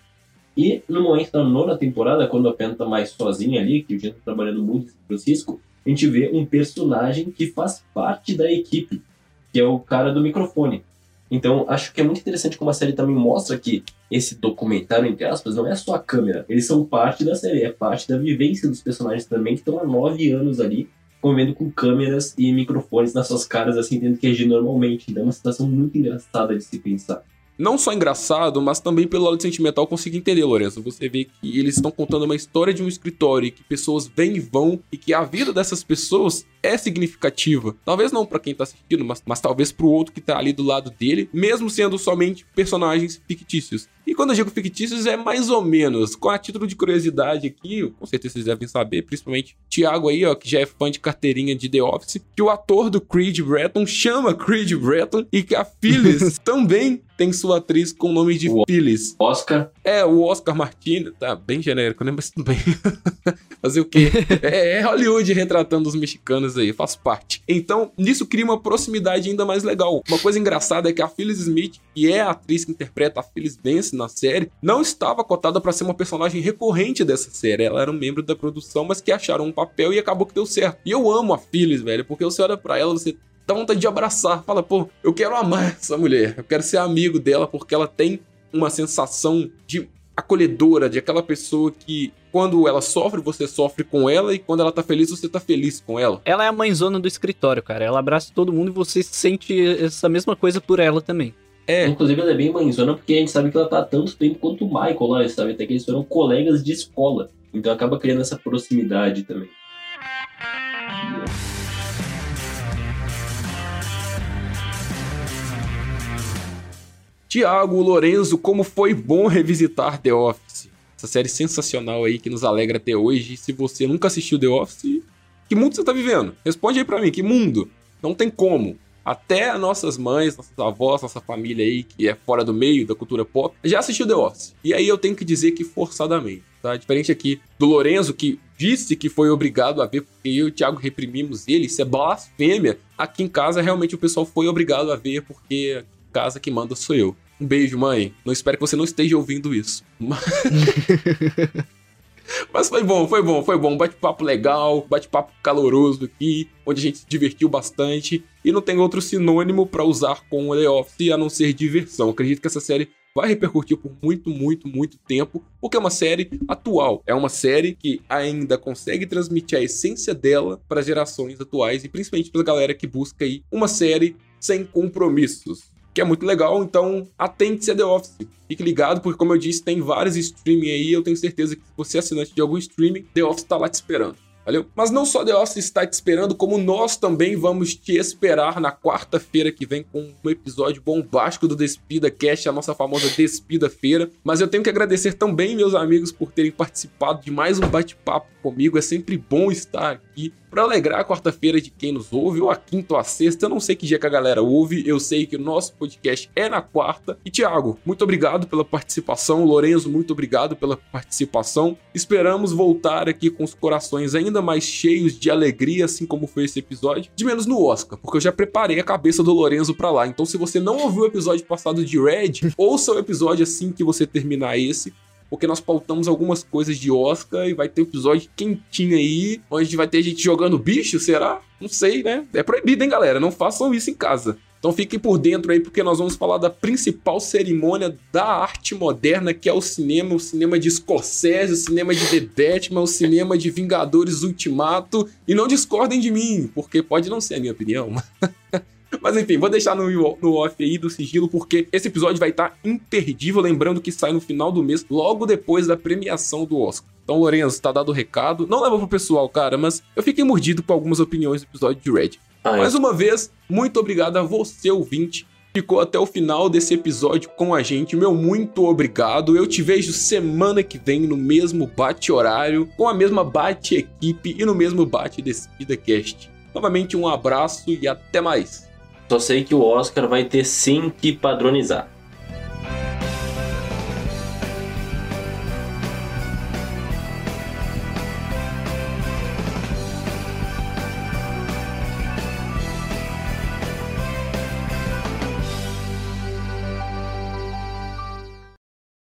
E no momento da nona temporada, quando a Pen tá mais sozinha ali, que o Jean tá trabalhando muito em Francisco, a gente vê um personagem que faz parte da equipe, que é o cara do microfone. Então, acho que é muito interessante como a série também mostra que esse documentário, entre aspas, não é só a câmera. Eles são parte da série, é parte da vivência dos personagens também, que estão há nove anos ali, convivendo com câmeras e microfones nas suas caras, assim, tendo que agir normalmente. Então, é uma situação muito engraçada de se pensar não só engraçado, mas também pelo lado sentimental consigo entender, Lourenço. Você vê que eles estão contando uma história de um escritório e que pessoas vêm e vão e que a vida dessas pessoas é significativa. Talvez não para quem tá assistindo, mas, mas talvez pro outro que tá ali do lado dele, mesmo sendo somente personagens fictícios. E quando eu digo fictícios, é mais ou menos. Com a título de curiosidade aqui, com certeza vocês devem saber, principalmente Thiago aí, ó, que já é fã de carteirinha de The Office, que o ator do Creed Breton chama Creed Breton e que a Phyllis também tem sua atriz com o nome de O- Phyllis. Oscar, É, o Oscar Martinez, tá bem genérico, né? Mas tudo bem. Fazer o quê? É, é Hollywood retratando os mexicanos aí, faz parte. Então, nisso cria uma proximidade ainda mais legal. Uma coisa engraçada é que a Phyllis Smith, que é a atriz que interpreta a Phyllis Vance na série, não estava cotada pra ser uma personagem recorrente dessa série. Ela era um membro da produção, mas que acharam um papel e acabou que deu certo. E eu amo a Phyllis, velho, porque você olha pra ela, você dá vontade de abraçar. Fala, pô, eu quero amar essa mulher. Eu quero ser amigo dela porque ela tem uma sensação de acolhedora, de aquela pessoa que quando ela sofre, você sofre com ela e quando ela tá feliz, você tá feliz com ela. Ela é a mãezona do escritório, cara. Ela abraça todo mundo e você sente essa mesma coisa por ela também. É, inclusive ela é bem mãezona porque a gente sabe que ela tá há tanto tempo quanto o Michael lá, sabe? Até que eles foram colegas de escola. Então acaba criando essa proximidade também. Tiago Lorenzo, como foi bom revisitar The Office. Essa série sensacional aí que nos alegra até hoje. Se você nunca assistiu The Office, que mundo você tá vivendo? Responde aí pra mim, que mundo? Não tem como. Até nossas mães, nossas avós, nossa família aí, que é fora do meio da cultura pop, já assistiu The Office. E aí eu tenho que dizer que forçadamente, tá? Diferente aqui do Lorenzo, que disse que foi obrigado a ver, porque eu e o Thiago reprimimos ele, isso é blasfêmia. Aqui em casa, realmente, o pessoal foi obrigado a ver, porque casa que manda sou eu. Um beijo, mãe. Não espero que você não esteja ouvindo isso. Mas, Mas foi bom, foi bom, foi bom. Bate-papo legal, bate-papo caloroso aqui, onde a gente se divertiu bastante. E não tem outro sinônimo pra usar com o The Office a não ser diversão. Acredito que essa série vai repercutir por muito, muito, muito tempo, porque é uma série atual. É uma série que ainda consegue transmitir a essência dela para gerações atuais e principalmente pra galera que busca aí uma série sem compromissos que é muito legal, então atente-se a The Office. Fique ligado, porque como eu disse, tem vários streaming aí, eu tenho certeza que se você é assinante de algum streaming, The Office tá lá te esperando. Valeu? Mas não só The Office está te esperando, como nós também vamos te esperar na quarta-feira que vem com um episódio bombástico do Despida Cast, a nossa famosa Despida Feira. Mas eu tenho que agradecer também meus amigos por terem participado de mais um bate-papo comigo. É sempre bom estar aqui para alegrar a quarta-feira de quem nos ouve, ou a quinta ou a sexta. Eu não sei que dia que a galera ouve, eu sei que o nosso podcast é na quarta. E Thiago, muito obrigado pela participação. Lorenzo, muito obrigado pela participação. Esperamos voltar aqui com os corações ainda mais cheios de alegria, assim como foi esse episódio. De menos no Oscar, porque eu já preparei a cabeça do Lorenzo para lá. Então, se você não ouviu o episódio passado de Red, ouça o episódio assim que você terminar esse porque nós pautamos algumas coisas de Oscar e vai ter um episódio quentinho aí, onde vai ter gente jogando bicho, será? Não sei, né? É proibido, hein, galera? Não façam isso em casa. Então fiquem por dentro aí, porque nós vamos falar da principal cerimônia da arte moderna, que é o cinema, o cinema de Scorsese, o cinema de The Batman, o cinema de Vingadores Ultimato. E não discordem de mim, porque pode não ser a minha opinião, Mas enfim, vou deixar no, no off aí do sigilo, porque esse episódio vai estar imperdível. Lembrando que sai no final do mês, logo depois da premiação do Oscar. Então, Lorenzo, tá dado o recado. Não leva pro pessoal, cara, mas eu fiquei mordido por algumas opiniões do episódio de Red. Ah, Mais uma vez, muito obrigado a você, ouvinte. Ficou até o final desse episódio com a gente. Meu muito obrigado. Eu te vejo semana que vem no mesmo bate-horário, com a mesma bate-equipe e no mesmo bate-despida cast. Novamente, um abraço e até mais. Só sei que o Oscar vai ter sim que padronizar.